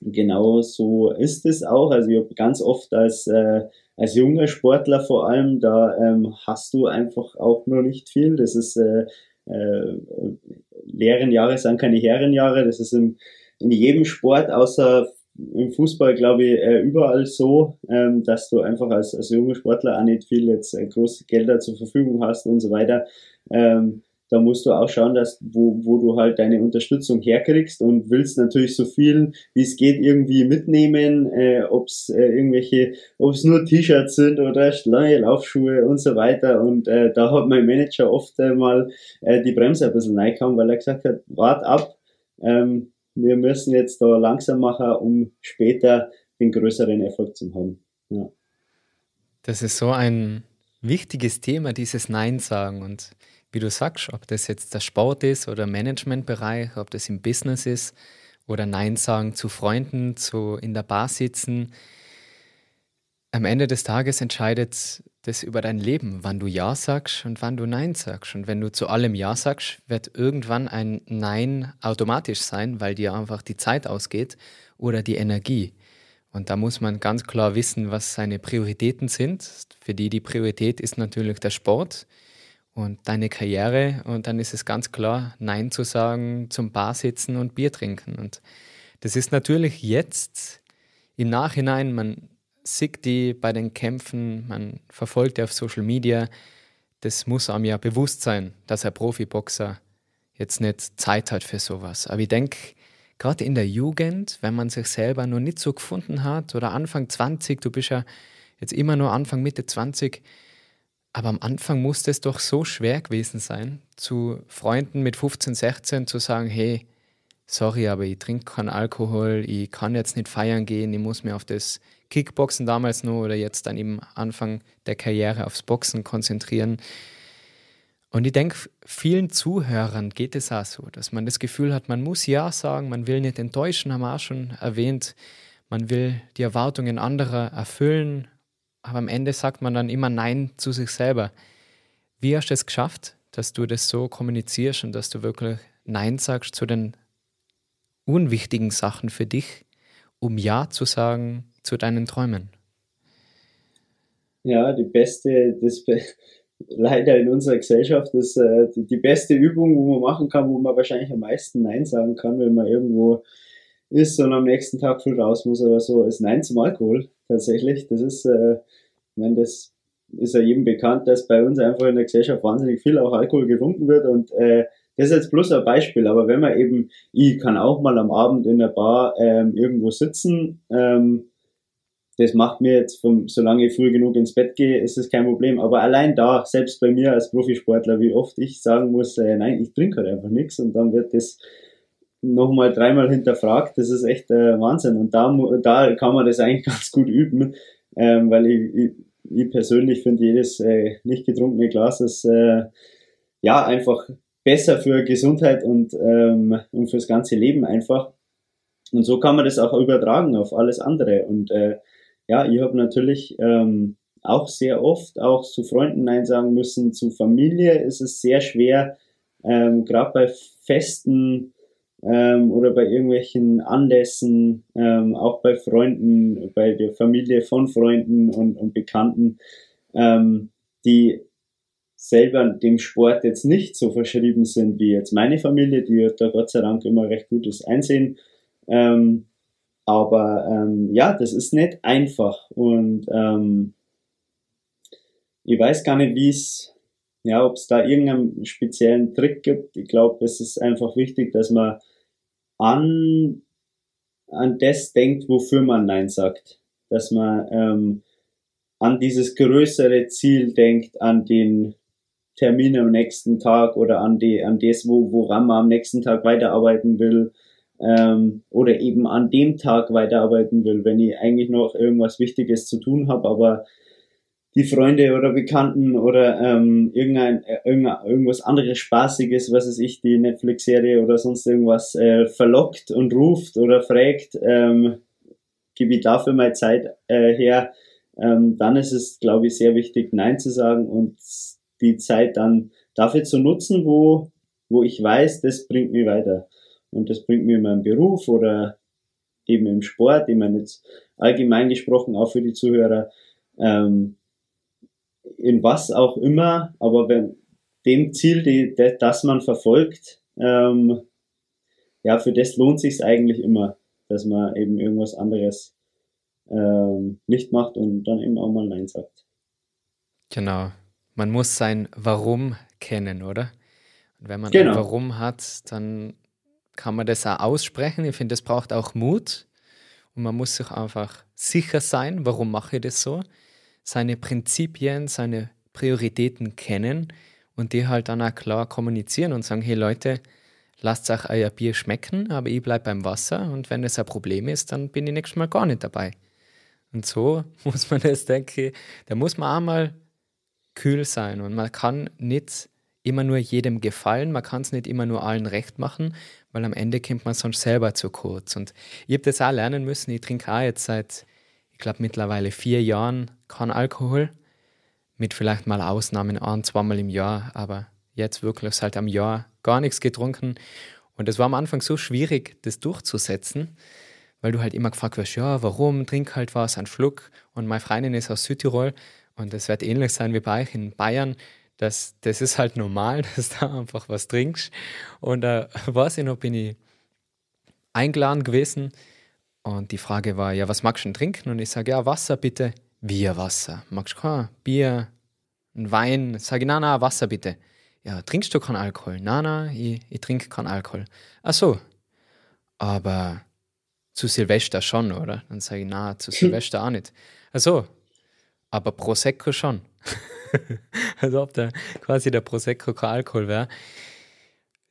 Speaker 1: genau so ist es auch. Also ich habe ganz oft als, äh, als junger Sportler vor allem, da ähm, hast du einfach auch nur nicht viel. Das ist äh, äh, leeren Jahre sind keine Herrenjahre. Das ist im, in jedem Sport außer im Fußball, glaube ich, äh, überall so, ähm, dass du einfach als, als junger Sportler auch nicht viel jetzt äh, große Gelder zur Verfügung hast und so weiter. Ähm, da musst du auch schauen, dass wo, wo du halt deine Unterstützung herkriegst und willst natürlich so viel wie es geht irgendwie mitnehmen, äh, ob es äh, irgendwelche, ob es nur T-Shirts sind oder neue Laufschuhe und so weiter. Und äh, da hat mein Manager oft äh, mal äh, die Bremse ein bisschen reingehauen, weil er gesagt hat, wart ab, ähm, wir müssen jetzt da langsam machen, um später den größeren Erfolg zu haben. Ja.
Speaker 2: Das ist so ein wichtiges Thema, dieses Nein sagen und wie du sagst, ob das jetzt der Sport ist oder Managementbereich, ob das im Business ist oder Nein sagen zu Freunden, zu in der Bar sitzen. Am Ende des Tages entscheidet das über dein Leben, wann du Ja sagst und wann du Nein sagst. Und wenn du zu allem Ja sagst, wird irgendwann ein Nein automatisch sein, weil dir einfach die Zeit ausgeht oder die Energie. Und da muss man ganz klar wissen, was seine Prioritäten sind. Für die die Priorität ist natürlich der Sport und deine Karriere und dann ist es ganz klar, Nein zu sagen zum Bar sitzen und Bier trinken. Und das ist natürlich jetzt im Nachhinein, man sieht die bei den Kämpfen, man verfolgt die auf Social Media, das muss einem ja bewusst sein, dass ein Profiboxer jetzt nicht Zeit hat für sowas. Aber ich denke, gerade in der Jugend, wenn man sich selber noch nicht so gefunden hat oder Anfang 20, du bist ja jetzt immer nur Anfang, Mitte 20, aber am Anfang musste es doch so schwer gewesen sein, zu Freunden mit 15, 16 zu sagen, hey, sorry, aber ich trinke keinen Alkohol, ich kann jetzt nicht feiern gehen, ich muss mir auf das Kickboxen damals nur oder jetzt dann im Anfang der Karriere aufs Boxen konzentrieren. Und ich denke, vielen Zuhörern geht es auch so, dass man das Gefühl hat, man muss Ja sagen, man will nicht enttäuschen, haben wir auch schon erwähnt, man will die Erwartungen anderer erfüllen aber am Ende sagt man dann immer Nein zu sich selber. Wie hast du es geschafft, dass du das so kommunizierst und dass du wirklich Nein sagst zu den unwichtigen Sachen für dich, um Ja zu sagen zu deinen Träumen?
Speaker 1: Ja, die beste, das leider in unserer Gesellschaft ist äh, die, die, beste Übung, wo man machen kann, wo man wahrscheinlich am meisten Nein sagen kann, wenn man irgendwo ist und am nächsten Tag früh raus muss oder so, ist Nein zum Alkohol tatsächlich. Das ist, äh, ich meine, das ist ja jedem bekannt, dass bei uns einfach in der Gesellschaft wahnsinnig viel auch Alkohol getrunken wird und äh, das ist jetzt bloß ein Beispiel, aber wenn man eben, ich kann auch mal am Abend in der Bar ähm, irgendwo sitzen, ähm, das macht mir jetzt, vom, solange ich früh genug ins Bett gehe, ist es kein Problem. Aber allein da, selbst bei mir als Profisportler, wie oft ich sagen muss, äh, nein, ich trinke halt einfach nichts und dann wird das nochmal dreimal hinterfragt, das ist echt äh, Wahnsinn. Und da, da kann man das eigentlich ganz gut üben, ähm, weil ich, ich, ich persönlich finde jedes äh, nicht getrunkene Glas ist äh, ja einfach besser für Gesundheit und, ähm, und fürs ganze Leben einfach. Und so kann man das auch übertragen auf alles andere. Und äh, ja, ich habe natürlich ähm, auch sehr oft auch zu Freunden Nein sagen müssen. Zu Familie ist es sehr schwer, ähm, gerade bei Festen ähm, oder bei irgendwelchen Anlässen, ähm, auch bei Freunden, bei der Familie von Freunden und, und Bekannten, ähm, die selber dem Sport jetzt nicht so verschrieben sind wie jetzt meine Familie, die da Gott sei Dank immer recht gutes Einsehen. Ähm, aber ähm, ja, das ist nicht einfach und ähm, ich weiß gar nicht, wie es, ja, ob es da irgendeinen speziellen Trick gibt. Ich glaube, es ist einfach wichtig, dass man an, an das denkt, wofür man Nein sagt. Dass man ähm, an dieses größere Ziel denkt, an den Termin am nächsten Tag oder an, die, an das, wo, woran man am nächsten Tag weiterarbeiten will ähm, oder eben an dem Tag weiterarbeiten will, wenn ich eigentlich noch irgendwas Wichtiges zu tun habe, aber die Freunde oder Bekannten oder ähm, irgendein, äh, irgendein, irgendwas anderes Spaßiges, was es ich, die Netflix-Serie oder sonst irgendwas äh, verlockt und ruft oder fragt, ähm, gebe ich dafür mal Zeit äh, her, ähm, dann ist es, glaube ich, sehr wichtig, Nein zu sagen und die Zeit dann dafür zu nutzen, wo, wo ich weiß, das bringt mich weiter. Und das bringt mir in meinem Beruf oder eben im Sport, ich meine jetzt allgemein gesprochen auch für die Zuhörer, ähm, in was auch immer, aber wenn dem Ziel, die, das man verfolgt, ähm, ja, für das lohnt sich eigentlich immer, dass man eben irgendwas anderes ähm, nicht macht und dann eben auch mal Nein sagt.
Speaker 2: Genau. Man muss sein Warum kennen, oder? Und wenn man genau. ein Warum hat, dann kann man das auch aussprechen. Ich finde, das braucht auch Mut. Und man muss sich einfach sicher sein, warum mache ich das so. Seine Prinzipien, seine Prioritäten kennen und die halt dann auch klar kommunizieren und sagen, hey Leute, lasst euch euer Bier schmecken, aber ich bleibe beim Wasser und wenn es ein Problem ist, dann bin ich nächstes Mal gar nicht dabei. Und so muss man das, denke ich, da muss man auch mal kühl sein und man kann nicht immer nur jedem gefallen, man kann es nicht immer nur allen recht machen, weil am Ende kommt man sonst selber zu kurz. Und ich habe das auch lernen müssen. Ich trinke auch jetzt seit, ich glaube, mittlerweile vier Jahren kein Alkohol. Mit vielleicht mal Ausnahmen ein, zweimal im Jahr, aber jetzt wirklich seit einem Jahr gar nichts getrunken. Und es war am Anfang so schwierig, das durchzusetzen, weil du halt immer gefragt wirst, ja, warum, trink halt was, ein Schluck. Und meine Freundin ist aus Südtirol und es wird ähnlich sein wie bei euch in Bayern das, das ist halt normal, dass du da einfach was trinkst. Und da äh, weiß ich noch, bin ich eingeladen gewesen und die Frage war, ja, was magst du denn trinken? Und ich sage, ja, Wasser bitte. Bier, Wasser. Magst du kein Bier, ein Wein? Sage ich, na, na, Wasser bitte. Ja, trinkst du keinen Alkohol? Na, na, ich, ich trinke keinen Alkohol. Ach so. Aber zu Silvester schon, oder? Dann sage ich, na, zu Silvester auch nicht. Ach so. Aber Prosecco schon. Als ob der quasi der Prosecco kein Alkohol wäre.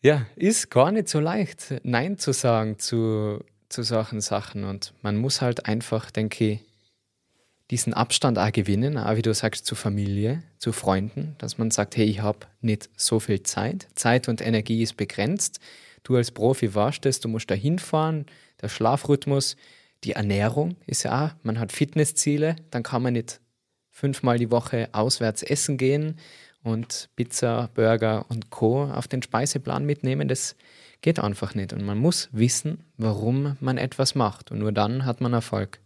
Speaker 2: Ja, ist gar nicht so leicht, Nein zu sagen zu, zu solchen Sachen. Und man muss halt einfach, denke ich, diesen Abstand auch gewinnen, auch wie du sagst, zu Familie, zu Freunden, dass man sagt, hey, ich habe nicht so viel Zeit. Zeit und Energie ist begrenzt. Du als Profi warst es, du musst da hinfahren, der Schlafrhythmus, die Ernährung ist ja auch, man hat Fitnessziele, dann kann man nicht fünfmal die Woche auswärts essen gehen und Pizza, Burger und Co. auf den Speiseplan mitnehmen, das geht einfach nicht. Und man muss wissen, warum man etwas macht. Und nur dann hat man Erfolg.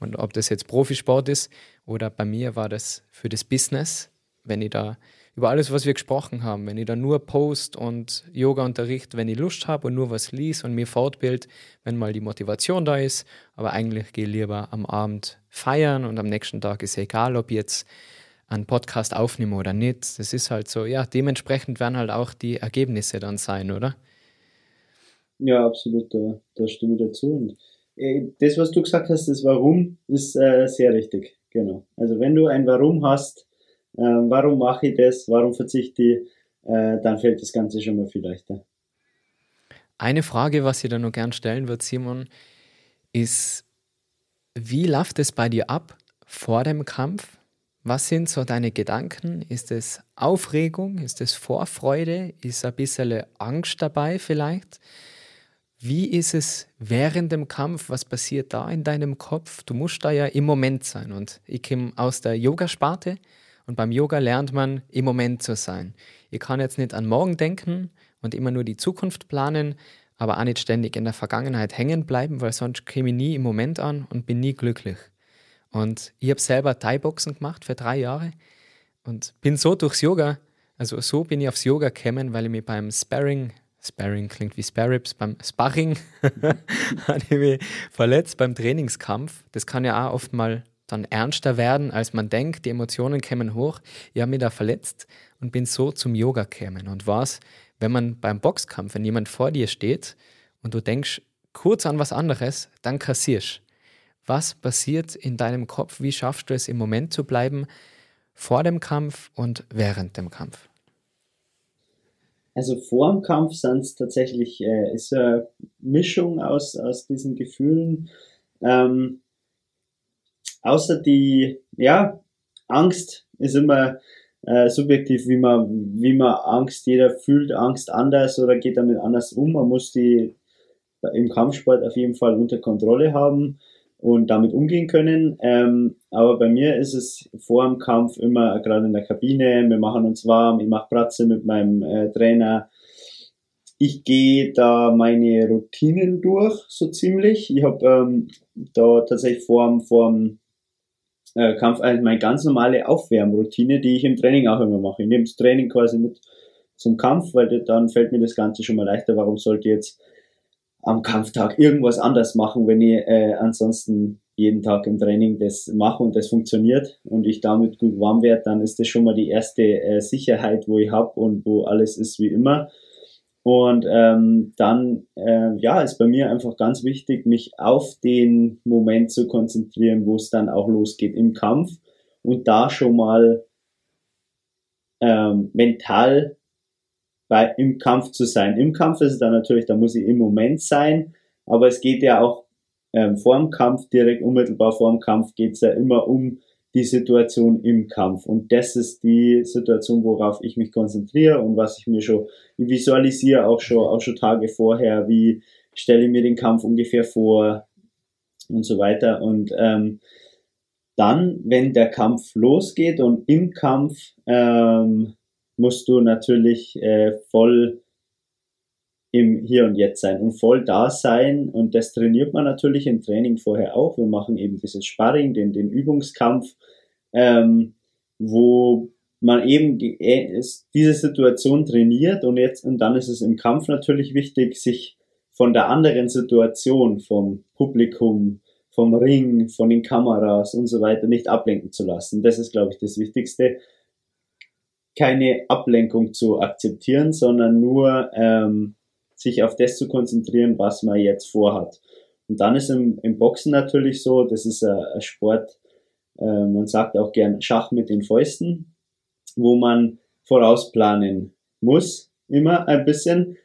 Speaker 2: Und ob das jetzt Profisport ist oder bei mir war das für das Business, wenn ich da über alles, was wir gesprochen haben, wenn ich da nur Post und Yoga unterricht, wenn ich Lust habe und nur was lies und mir fortbild, wenn mal die Motivation da ist, aber eigentlich gehe ich lieber am Abend feiern und am nächsten Tag ist egal, ob ich jetzt einen Podcast aufnehme oder nicht. Das ist halt so, ja, dementsprechend werden halt auch die Ergebnisse dann sein, oder?
Speaker 1: Ja, absolut, da, da stimme ich dazu. Und das, was du gesagt hast, das Warum, ist äh, sehr richtig. Genau. Also wenn du ein Warum hast, äh, warum mache ich das, warum verzichte ich, äh, dann fällt das Ganze schon mal viel leichter.
Speaker 2: Eine Frage, was ich da noch gern stellen würde, Simon, ist, wie läuft es bei dir ab vor dem Kampf? Was sind so deine Gedanken? Ist es Aufregung? Ist es Vorfreude? Ist ein bisschen Angst dabei vielleicht? Wie ist es während dem Kampf? Was passiert da in deinem Kopf? Du musst da ja im Moment sein. Und ich komme aus der Yoga-Sparte und beim Yoga lernt man, im Moment zu sein. Ich kann jetzt nicht an morgen denken und immer nur die Zukunft planen, aber auch nicht ständig in der Vergangenheit hängen bleiben, weil sonst komme ich nie im Moment an und bin nie glücklich. Und ich habe selber Thai-Boxen gemacht für drei Jahre und bin so durchs Yoga, also so bin ich aufs Yoga gekommen, weil ich mich beim Sparring Sparring klingt wie Sparrips, beim Sparring habe ich mich verletzt beim Trainingskampf. Das kann ja auch oft mal dann ernster werden, als man denkt. Die Emotionen kämen hoch. Ich habe mich da verletzt und bin so zum Yoga gekommen. Und was, wenn man beim Boxkampf, wenn jemand vor dir steht und du denkst kurz an was anderes, dann kassierst. Was passiert in deinem Kopf? Wie schaffst du es im Moment zu bleiben vor dem Kampf und während dem Kampf?
Speaker 1: Also vor dem Kampf sind es tatsächlich, äh, ist eine Mischung aus, aus diesen Gefühlen. Ähm, außer die, ja, Angst ist immer äh, subjektiv, wie man, wie man Angst, jeder fühlt Angst anders oder geht damit anders um. Man muss die im Kampfsport auf jeden Fall unter Kontrolle haben und damit umgehen können. Ähm, aber bei mir ist es vor dem Kampf immer gerade in der Kabine, wir machen uns warm, ich mache Pratze mit meinem äh, Trainer. Ich gehe da meine Routinen durch, so ziemlich. Ich habe ähm, da tatsächlich vor dem, vor dem äh, Kampf also meine ganz normale Aufwärmroutine, die ich im Training auch immer mache. Ich nehme das Training quasi mit zum Kampf, weil dann fällt mir das Ganze schon mal leichter. Warum sollte jetzt am Kampftag irgendwas anders machen, wenn ich äh, ansonsten jeden Tag im Training das mache und das funktioniert und ich damit gut warm werde, dann ist das schon mal die erste äh, Sicherheit, wo ich habe und wo alles ist wie immer. Und ähm, dann, äh, ja, ist bei mir einfach ganz wichtig, mich auf den Moment zu konzentrieren, wo es dann auch losgeht im Kampf und da schon mal ähm, mental bei, im Kampf zu sein. Im Kampf ist es dann natürlich, da muss ich im Moment sein, aber es geht ja auch ähm, vor dem Kampf, direkt unmittelbar vor dem Kampf geht es ja immer um die Situation im Kampf. Und das ist die Situation, worauf ich mich konzentriere und was ich mir schon visualisiere, auch schon, auch schon Tage vorher, wie stelle ich mir den Kampf ungefähr vor und so weiter. Und ähm, dann, wenn der Kampf losgeht und im Kampf ähm, musst du natürlich äh, voll im Hier und Jetzt sein und voll da sein. Und das trainiert man natürlich im Training vorher auch. Wir machen eben dieses Sparring, den, den Übungskampf, ähm, wo man eben äh, diese Situation trainiert und jetzt und dann ist es im Kampf natürlich wichtig, sich von der anderen Situation, vom Publikum, vom Ring, von den Kameras und so weiter nicht ablenken zu lassen. Das ist, glaube ich, das Wichtigste keine Ablenkung zu akzeptieren, sondern nur ähm, sich auf das zu konzentrieren, was man jetzt vorhat. Und dann ist im, im Boxen natürlich so, das ist ein, ein Sport, äh, man sagt auch gern Schach mit den Fäusten, wo man vorausplanen muss, immer ein bisschen.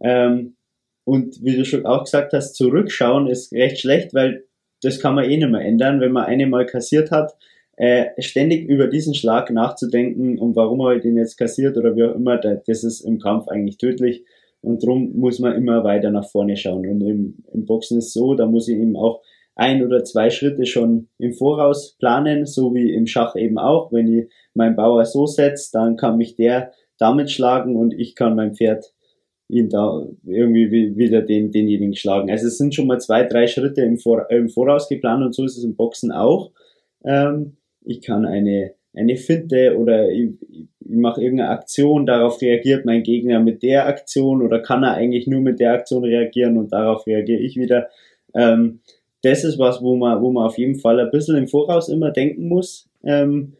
Speaker 1: Ähm, und wie du schon auch gesagt hast, zurückschauen ist recht schlecht, weil das kann man eh nicht mehr ändern. Wenn man eine mal kassiert hat, äh, ständig über diesen Schlag nachzudenken und warum er den jetzt kassiert oder wie auch immer, das ist im Kampf eigentlich tödlich. Und darum muss man immer weiter nach vorne schauen. Und im, im Boxen ist so, da muss ich eben auch ein oder zwei Schritte schon im Voraus planen, so wie im Schach eben auch. Wenn ich meinen Bauer so setze, dann kann mich der damit schlagen und ich kann mein Pferd ihn da irgendwie wieder den, denjenigen schlagen. Also es sind schon mal zwei, drei Schritte im, im Voraus geplant und so ist es im Boxen auch. Ähm, ich kann eine, eine Finte oder ich, ich mache irgendeine Aktion, darauf reagiert mein Gegner mit der Aktion oder kann er eigentlich nur mit der Aktion reagieren und darauf reagiere ich wieder. Ähm, das ist was, wo man, wo man auf jeden Fall ein bisschen im Voraus immer denken muss, ähm,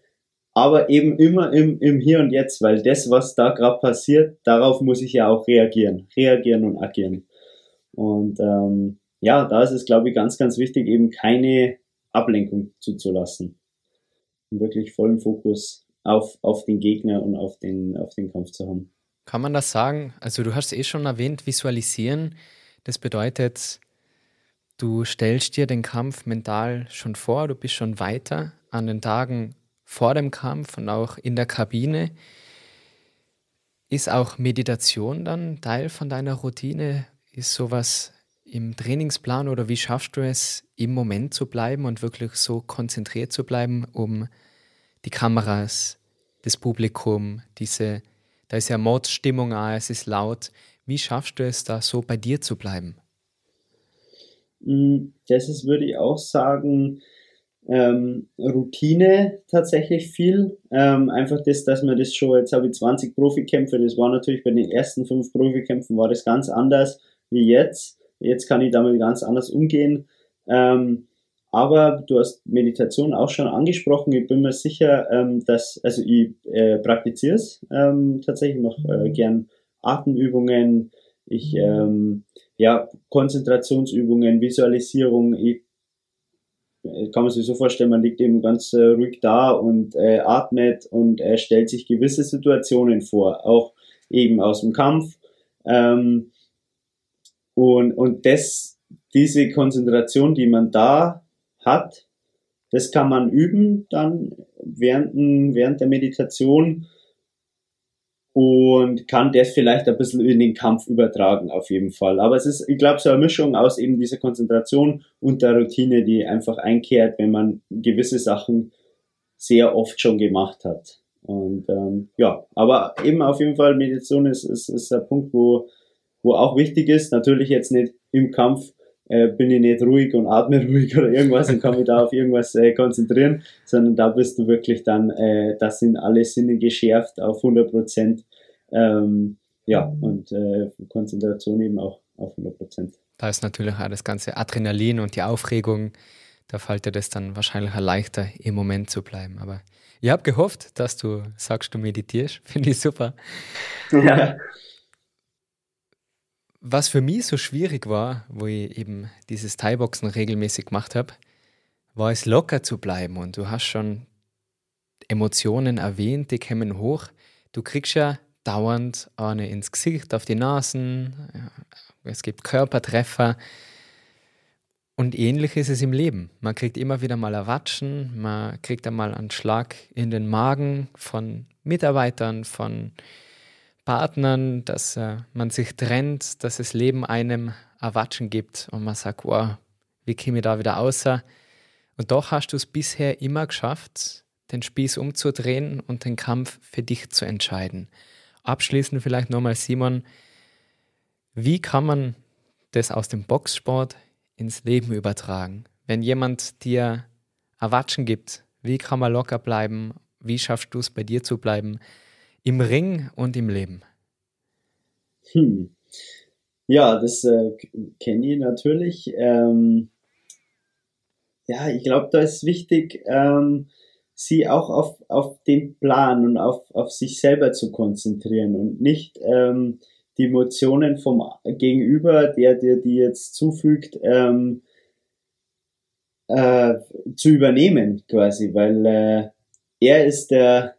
Speaker 1: aber eben immer im, im Hier und Jetzt, weil das, was da gerade passiert, darauf muss ich ja auch reagieren, reagieren und agieren. Und ähm, ja, da ist es, glaube ich, ganz, ganz wichtig, eben keine Ablenkung zuzulassen. Wirklich vollen Fokus auf, auf den Gegner und auf den, auf den Kampf zu haben.
Speaker 2: Kann man das sagen? Also du hast es eh schon erwähnt, visualisieren. Das bedeutet, du stellst dir den Kampf mental schon vor, du bist schon weiter an den Tagen vor dem Kampf und auch in der Kabine. Ist auch Meditation dann Teil von deiner Routine? Ist sowas im Trainingsplan oder wie schaffst du es, im Moment zu bleiben und wirklich so konzentriert zu bleiben, um die Kameras, das Publikum, diese, da ist ja Mordstimmung, es ist laut. Wie schaffst du es da so bei dir zu bleiben?
Speaker 1: Mm, das ist, würde ich auch sagen, ähm, Routine tatsächlich viel. Ähm, einfach das, dass man das schon, jetzt habe ich 20 Profikämpfe, das war natürlich bei den ersten fünf Profikämpfen war das ganz anders wie jetzt. Jetzt kann ich damit ganz anders umgehen. Ähm, aber du hast Meditation auch schon angesprochen. Ich bin mir sicher, ähm, dass, also ich äh, praktiziere es ähm, tatsächlich, mache äh, gern Atemübungen, ich ähm, ja Konzentrationsübungen, Visualisierung. Ich äh, kann man sich so vorstellen, man liegt eben ganz äh, ruhig da und äh, atmet und äh, stellt sich gewisse Situationen vor, auch eben aus dem Kampf. Ähm, und, und das, diese Konzentration, die man da hat, das kann man üben dann während, während der Meditation und kann das vielleicht ein bisschen in den Kampf übertragen, auf jeden Fall. Aber es ist, ich glaube, so eine Mischung aus eben dieser Konzentration und der Routine, die einfach einkehrt, wenn man gewisse Sachen sehr oft schon gemacht hat. Und ähm, ja, aber eben auf jeden Fall Meditation ist, ist, ist ein Punkt, wo, wo auch wichtig ist. Natürlich jetzt nicht im Kampf äh, bin ich nicht ruhig und atme ruhig oder irgendwas und kann mich da auf irgendwas äh, konzentrieren, sondern da bist du wirklich dann, äh, das sind alle Sinne geschärft auf 100 Prozent. Ähm, ja, und äh, Konzentration eben auch auf 100 Prozent.
Speaker 2: Da ist natürlich auch das ganze Adrenalin und die Aufregung, da fällt dir das dann wahrscheinlich leichter, im Moment zu bleiben. Aber ich habe gehofft, dass du sagst, du meditierst. Finde ich super. Ja. Was für mich so schwierig war, wo ich eben dieses Thai-Boxen regelmäßig gemacht habe, war es locker zu bleiben. Und du hast schon Emotionen erwähnt, die kämen hoch. Du kriegst ja dauernd eine ins Gesicht, auf die Nasen, es gibt Körpertreffer. Und ähnlich ist es im Leben. Man kriegt immer wieder mal Erwatschen, man kriegt einmal einen Schlag in den Magen von Mitarbeitern, von Partnern, dass äh, man sich trennt, dass das Leben einem Erwatschen gibt und man sagt, wow, wie komme ich da wieder außer? Und doch hast du es bisher immer geschafft, den Spieß umzudrehen und den Kampf für dich zu entscheiden. Abschließend vielleicht nochmal, Simon, wie kann man das aus dem Boxsport ins Leben übertragen? Wenn jemand dir Erwatschen gibt, wie kann man locker bleiben? Wie schaffst du es, bei dir zu bleiben? Im Ring und im Leben.
Speaker 1: Hm. Ja, das äh, kenne ich natürlich. Ähm, ja, ich glaube, da ist wichtig, ähm, sie auch auf, auf den Plan und auf, auf sich selber zu konzentrieren und nicht ähm, die Emotionen vom Gegenüber, der dir die jetzt zufügt, ähm, äh, zu übernehmen quasi, weil äh, er ist der,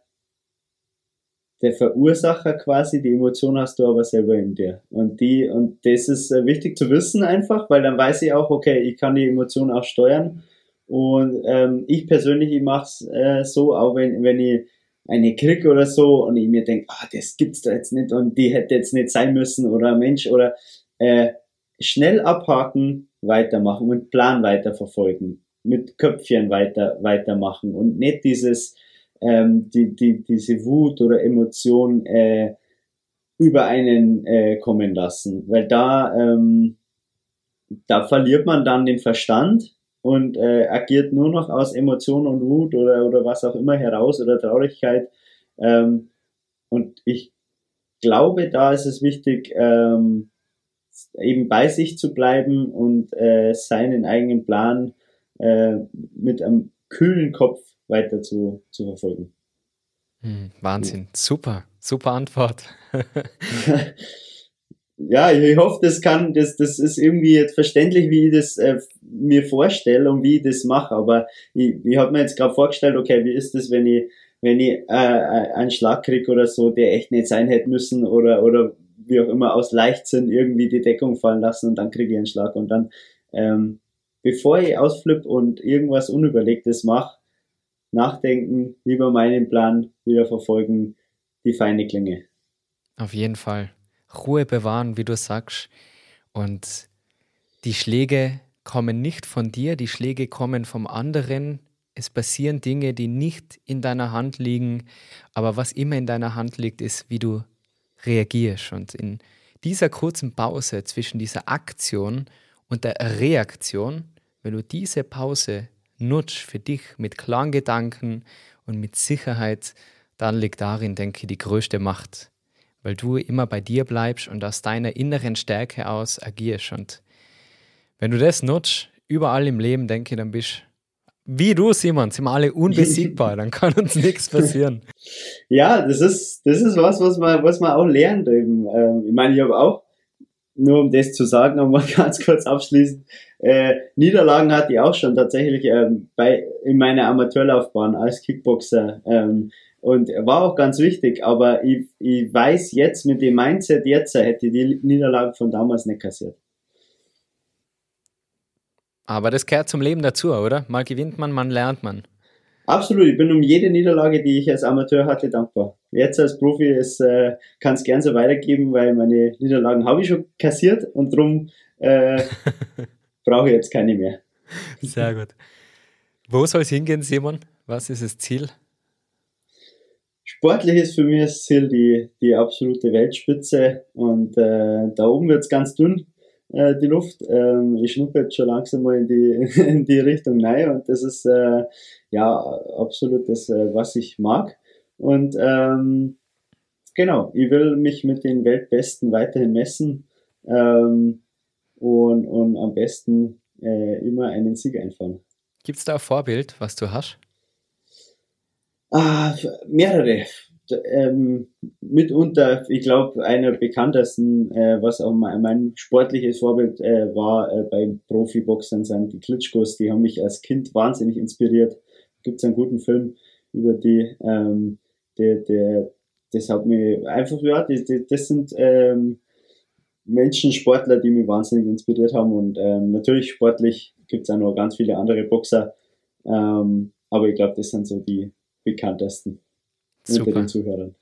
Speaker 1: der Verursacher quasi, die Emotion hast du aber selber in dir. Und die, und das ist äh, wichtig zu wissen einfach, weil dann weiß ich auch, okay, ich kann die Emotion auch steuern. Und ähm, ich persönlich, ich mache es äh, so, auch wenn, wenn ich eine krieg oder so und ich mir denke, ah, das gibt's da jetzt nicht und die hätte jetzt nicht sein müssen oder Mensch oder äh, schnell abhaken, weitermachen und Plan weiterverfolgen, mit Köpfchen weiter weitermachen und nicht dieses ähm, die, die, diese Wut oder Emotion äh, über einen äh, kommen lassen. Weil da, ähm, da verliert man dann den Verstand und äh, agiert nur noch aus Emotion und Wut oder, oder was auch immer heraus oder Traurigkeit. Ähm, und ich glaube, da ist es wichtig, ähm, eben bei sich zu bleiben und äh, seinen eigenen Plan äh, mit einem kühlen Kopf weiter zu, zu verfolgen.
Speaker 2: Hm, Wahnsinn, super, super Antwort.
Speaker 1: ja, ich hoffe, das kann, das, das ist irgendwie jetzt verständlich, wie ich das äh, mir vorstelle und wie ich das mache. Aber ich, ich habe mir jetzt gerade vorgestellt, okay, wie ist das, wenn ich, wenn ich äh, äh einen Schlag krieg oder so, der echt nicht sein hätte müssen oder oder wie auch immer aus Leichtsinn irgendwie die Deckung fallen lassen und dann kriege ich einen Schlag und dann ähm, bevor ich ausflippe und irgendwas Unüberlegtes mache, nachdenken, lieber meinen Plan wieder verfolgen, die feine Klinge.
Speaker 2: Auf jeden Fall. Ruhe bewahren, wie du sagst. Und die Schläge kommen nicht von dir, die Schläge kommen vom anderen. Es passieren Dinge, die nicht in deiner Hand liegen, aber was immer in deiner Hand liegt, ist, wie du reagierst. Und in dieser kurzen Pause zwischen dieser Aktion und der Reaktion, wenn du diese Pause nutzt für dich mit klaren Gedanken und mit Sicherheit, dann liegt darin, denke ich, die größte Macht weil du immer bei dir bleibst und aus deiner inneren Stärke aus agierst. Und wenn du das nutzt, überall im Leben, denke ich, dann bist wie du, Simon, sind wir alle unbesiegbar, dann kann uns nichts passieren.
Speaker 1: Ja, das ist, das ist was, was man, was man auch lernt eben. Ähm, ich meine, ich habe auch, nur um das zu sagen, nochmal ganz kurz abschließend, äh, Niederlagen hatte ich auch schon tatsächlich ähm, bei, in meiner Amateurlaufbahn als Kickboxer. Ähm, und war auch ganz wichtig, aber ich, ich weiß jetzt mit dem Mindset jetzt, hätte ich die Niederlage von damals nicht kassiert.
Speaker 2: Aber das gehört zum Leben dazu, oder? Mal gewinnt man, man lernt man.
Speaker 1: Absolut, ich bin um jede Niederlage, die ich als Amateur hatte, dankbar. Jetzt als Profi äh, kann es gern so weitergeben, weil meine Niederlagen habe ich schon kassiert und darum äh, brauche ich jetzt keine mehr.
Speaker 2: Sehr gut. Wo soll es hingehen, Simon? Was ist das Ziel?
Speaker 1: Sportlich ist für mich das Ziel die, die absolute Weltspitze und äh, da oben wird's ganz dünn, äh, die Luft. Ähm, ich schnuppe jetzt schon langsam mal in die, in die Richtung rein und das ist äh, ja absolut das, äh, was ich mag. Und ähm, genau, ich will mich mit den Weltbesten weiterhin messen ähm, und, und am besten äh, immer einen Sieg einfahren.
Speaker 2: Gibt's da ein Vorbild, was du hast?
Speaker 1: Ah, mehrere. Ähm, mitunter, ich glaube, einer bekanntesten, äh, was auch mein, mein sportliches Vorbild äh, war äh, beim Profiboxern, sind die Klitschkos. Die haben mich als Kind wahnsinnig inspiriert. Gibt es einen guten Film über die. Ähm, der, der, das hat mich einfach, ja, die, die, das sind ähm, Menschen, Sportler, die mich wahnsinnig inspiriert haben. Und ähm, natürlich sportlich gibt es auch noch ganz viele andere Boxer. Ähm, aber ich glaube, das sind so die, bekanntesten Super. unter den Zuhörern.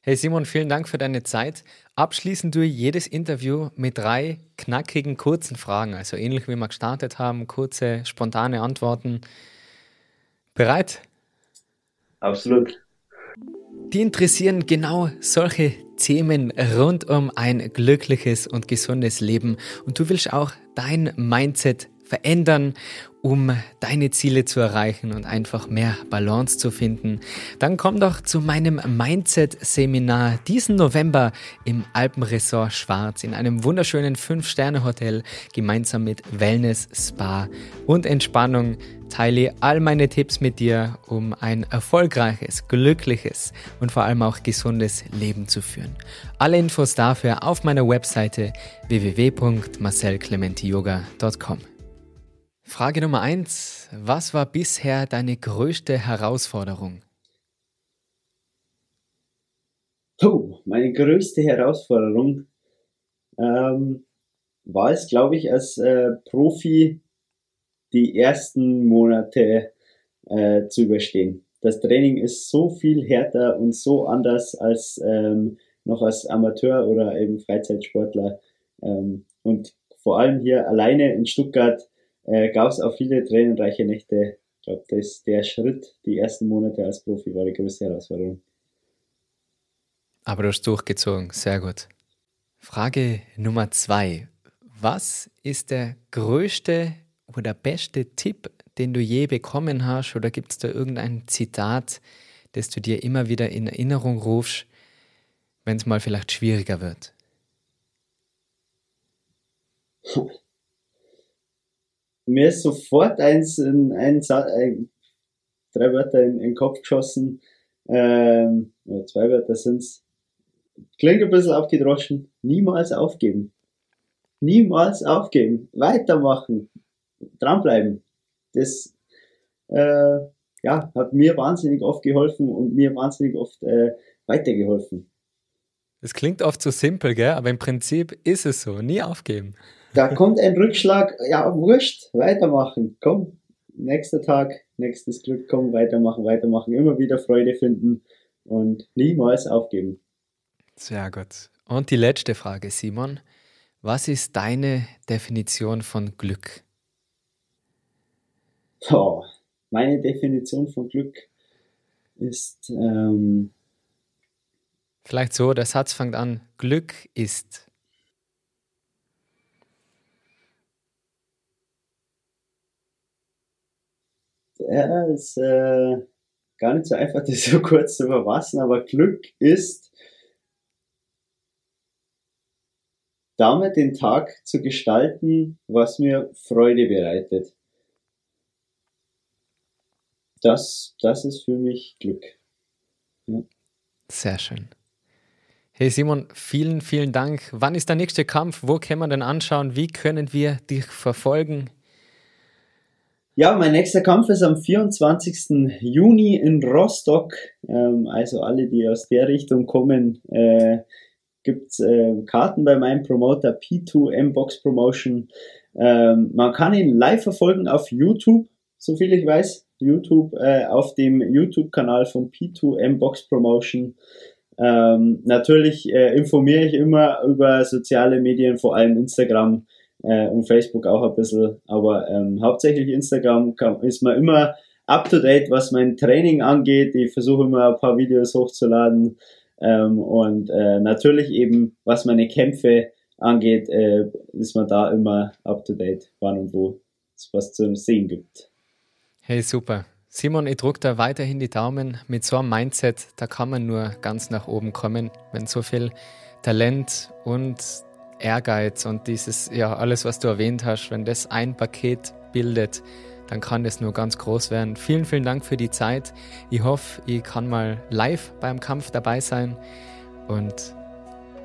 Speaker 2: Hey Simon, vielen Dank für deine Zeit. Abschließend durch jedes Interview mit drei knackigen, kurzen Fragen, also ähnlich wie wir gestartet haben, kurze, spontane Antworten. Bereit?
Speaker 1: Absolut.
Speaker 2: Die interessieren genau solche Themen rund um ein glückliches und gesundes Leben. Und du willst auch dein Mindset verändern um deine Ziele zu erreichen und einfach mehr Balance zu finden, dann komm doch zu meinem Mindset-Seminar diesen November im Alpenresort Schwarz in einem wunderschönen 5-Sterne-Hotel gemeinsam mit Wellness, Spa und Entspannung teile all meine Tipps mit dir, um ein erfolgreiches, glückliches und vor allem auch gesundes Leben zu führen. Alle Infos dafür auf meiner Webseite www.marcelclementiyoga.com. Frage Nummer eins. Was war bisher deine größte Herausforderung?
Speaker 1: Oh, meine größte Herausforderung ähm, war es, glaube ich, als äh, Profi die ersten Monate äh, zu überstehen. Das Training ist so viel härter und so anders als ähm, noch als Amateur oder eben Freizeitsportler. Ähm, und vor allem hier alleine in Stuttgart äh, gab es auch viele tränenreiche Nächte. Ich glaube, der Schritt, die ersten Monate als Profi, war die größte Herausforderung.
Speaker 2: Aber du hast durchgezogen, sehr gut. Frage Nummer zwei. Was ist der größte oder beste Tipp, den du je bekommen hast? Oder gibt es da irgendein Zitat, das du dir immer wieder in Erinnerung rufst, wenn es mal vielleicht schwieriger wird?
Speaker 1: mir ist sofort eins, ein, ein, ein drei Wörter in, in den Kopf geschossen, ähm, oder zwei Wörter sind's. klingt ein bisschen abgedroschen, niemals aufgeben. Niemals aufgeben. Weitermachen. Dranbleiben. Das äh, ja, hat mir wahnsinnig oft geholfen und mir wahnsinnig oft äh, weitergeholfen.
Speaker 2: Es klingt oft so simpel, gell? aber im Prinzip ist es so. Nie aufgeben.
Speaker 1: Da kommt ein Rückschlag, ja, wurscht, weitermachen. Komm, nächster Tag, nächstes Glück, komm, weitermachen, weitermachen. Immer wieder Freude finden und niemals aufgeben.
Speaker 2: Sehr gut. Und die letzte Frage, Simon. Was ist deine Definition von Glück?
Speaker 1: Oh, meine Definition von Glück ist. Ähm,
Speaker 2: Vielleicht so, der Satz fängt an: Glück ist.
Speaker 1: Ja, ist äh, gar nicht so einfach, das so kurz zu verfassen, aber Glück ist, damit den Tag zu gestalten, was mir Freude bereitet. Das, das ist für mich Glück.
Speaker 2: Ja. Sehr schön. Hey Simon, vielen, vielen Dank. Wann ist der nächste Kampf? Wo können wir denn anschauen? Wie können wir dich verfolgen?
Speaker 1: Ja, mein nächster Kampf ist am 24. Juni in Rostock. Ähm, also alle, die aus der Richtung kommen, äh, gibt äh, Karten bei meinem Promoter P2M Box Promotion. Ähm, man kann ihn live verfolgen auf YouTube, so viel ich weiß. YouTube, äh, auf dem YouTube-Kanal von P2M Box Promotion. Ähm, natürlich äh, informiere ich immer über soziale Medien, vor allem Instagram äh, und Facebook auch ein bisschen, aber ähm, hauptsächlich Instagram kann, ist man immer up to date, was mein Training angeht. Ich versuche immer ein paar Videos hochzuladen ähm, und äh, natürlich eben, was meine Kämpfe angeht, äh, ist man da immer up to date, wann und wo es was zu sehen gibt.
Speaker 2: Hey, super. Simon, ich drücke da weiterhin die Daumen. Mit so einem Mindset, da kann man nur ganz nach oben kommen, wenn so viel Talent und Ehrgeiz und dieses, ja, alles, was du erwähnt hast, wenn das ein Paket bildet, dann kann das nur ganz groß werden. Vielen, vielen Dank für die Zeit. Ich hoffe, ich kann mal live beim Kampf dabei sein und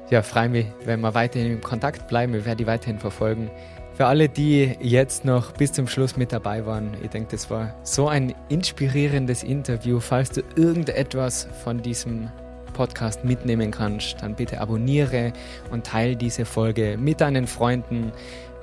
Speaker 2: ja, freue mich, wenn wir weiterhin im Kontakt bleiben. Wir werden die weiterhin verfolgen. Für alle, die jetzt noch bis zum Schluss mit dabei waren, ich denke, das war so ein inspirierendes Interview. Falls du irgendetwas von diesem Podcast mitnehmen kannst, dann bitte abonniere und teile diese Folge mit deinen Freunden,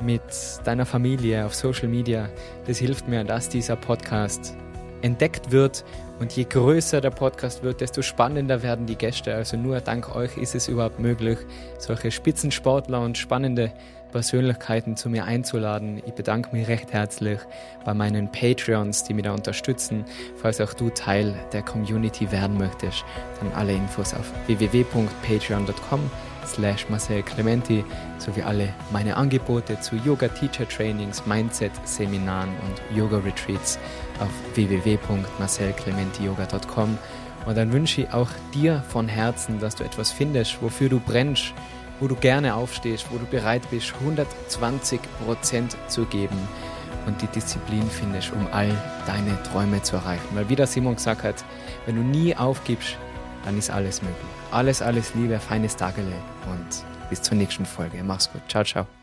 Speaker 2: mit deiner Familie auf Social Media. Das hilft mir, dass dieser Podcast entdeckt wird. Und je größer der Podcast wird, desto spannender werden die Gäste. Also nur dank euch ist es überhaupt möglich, solche Spitzensportler und spannende Persönlichkeiten zu mir einzuladen. Ich bedanke mich recht herzlich bei meinen Patreons, die mich da unterstützen. Falls auch du Teil der Community werden möchtest, dann alle Infos auf www.patreon.com slash Marcel Clementi sowie alle meine Angebote zu Yoga Teacher Trainings, Mindset Seminaren und Yoga Retreats auf www.marcelclementiyoga.com und dann wünsche ich auch dir von Herzen, dass du etwas findest, wofür du brennst, wo du gerne aufstehst, wo du bereit bist, 120 Prozent zu geben und die Disziplin findest, um all deine Träume zu erreichen. Weil wie der Simon gesagt hat, wenn du nie aufgibst, dann ist alles möglich. Alles, alles Liebe, feines Tagele und bis zur nächsten Folge. Mach's gut. Ciao, ciao.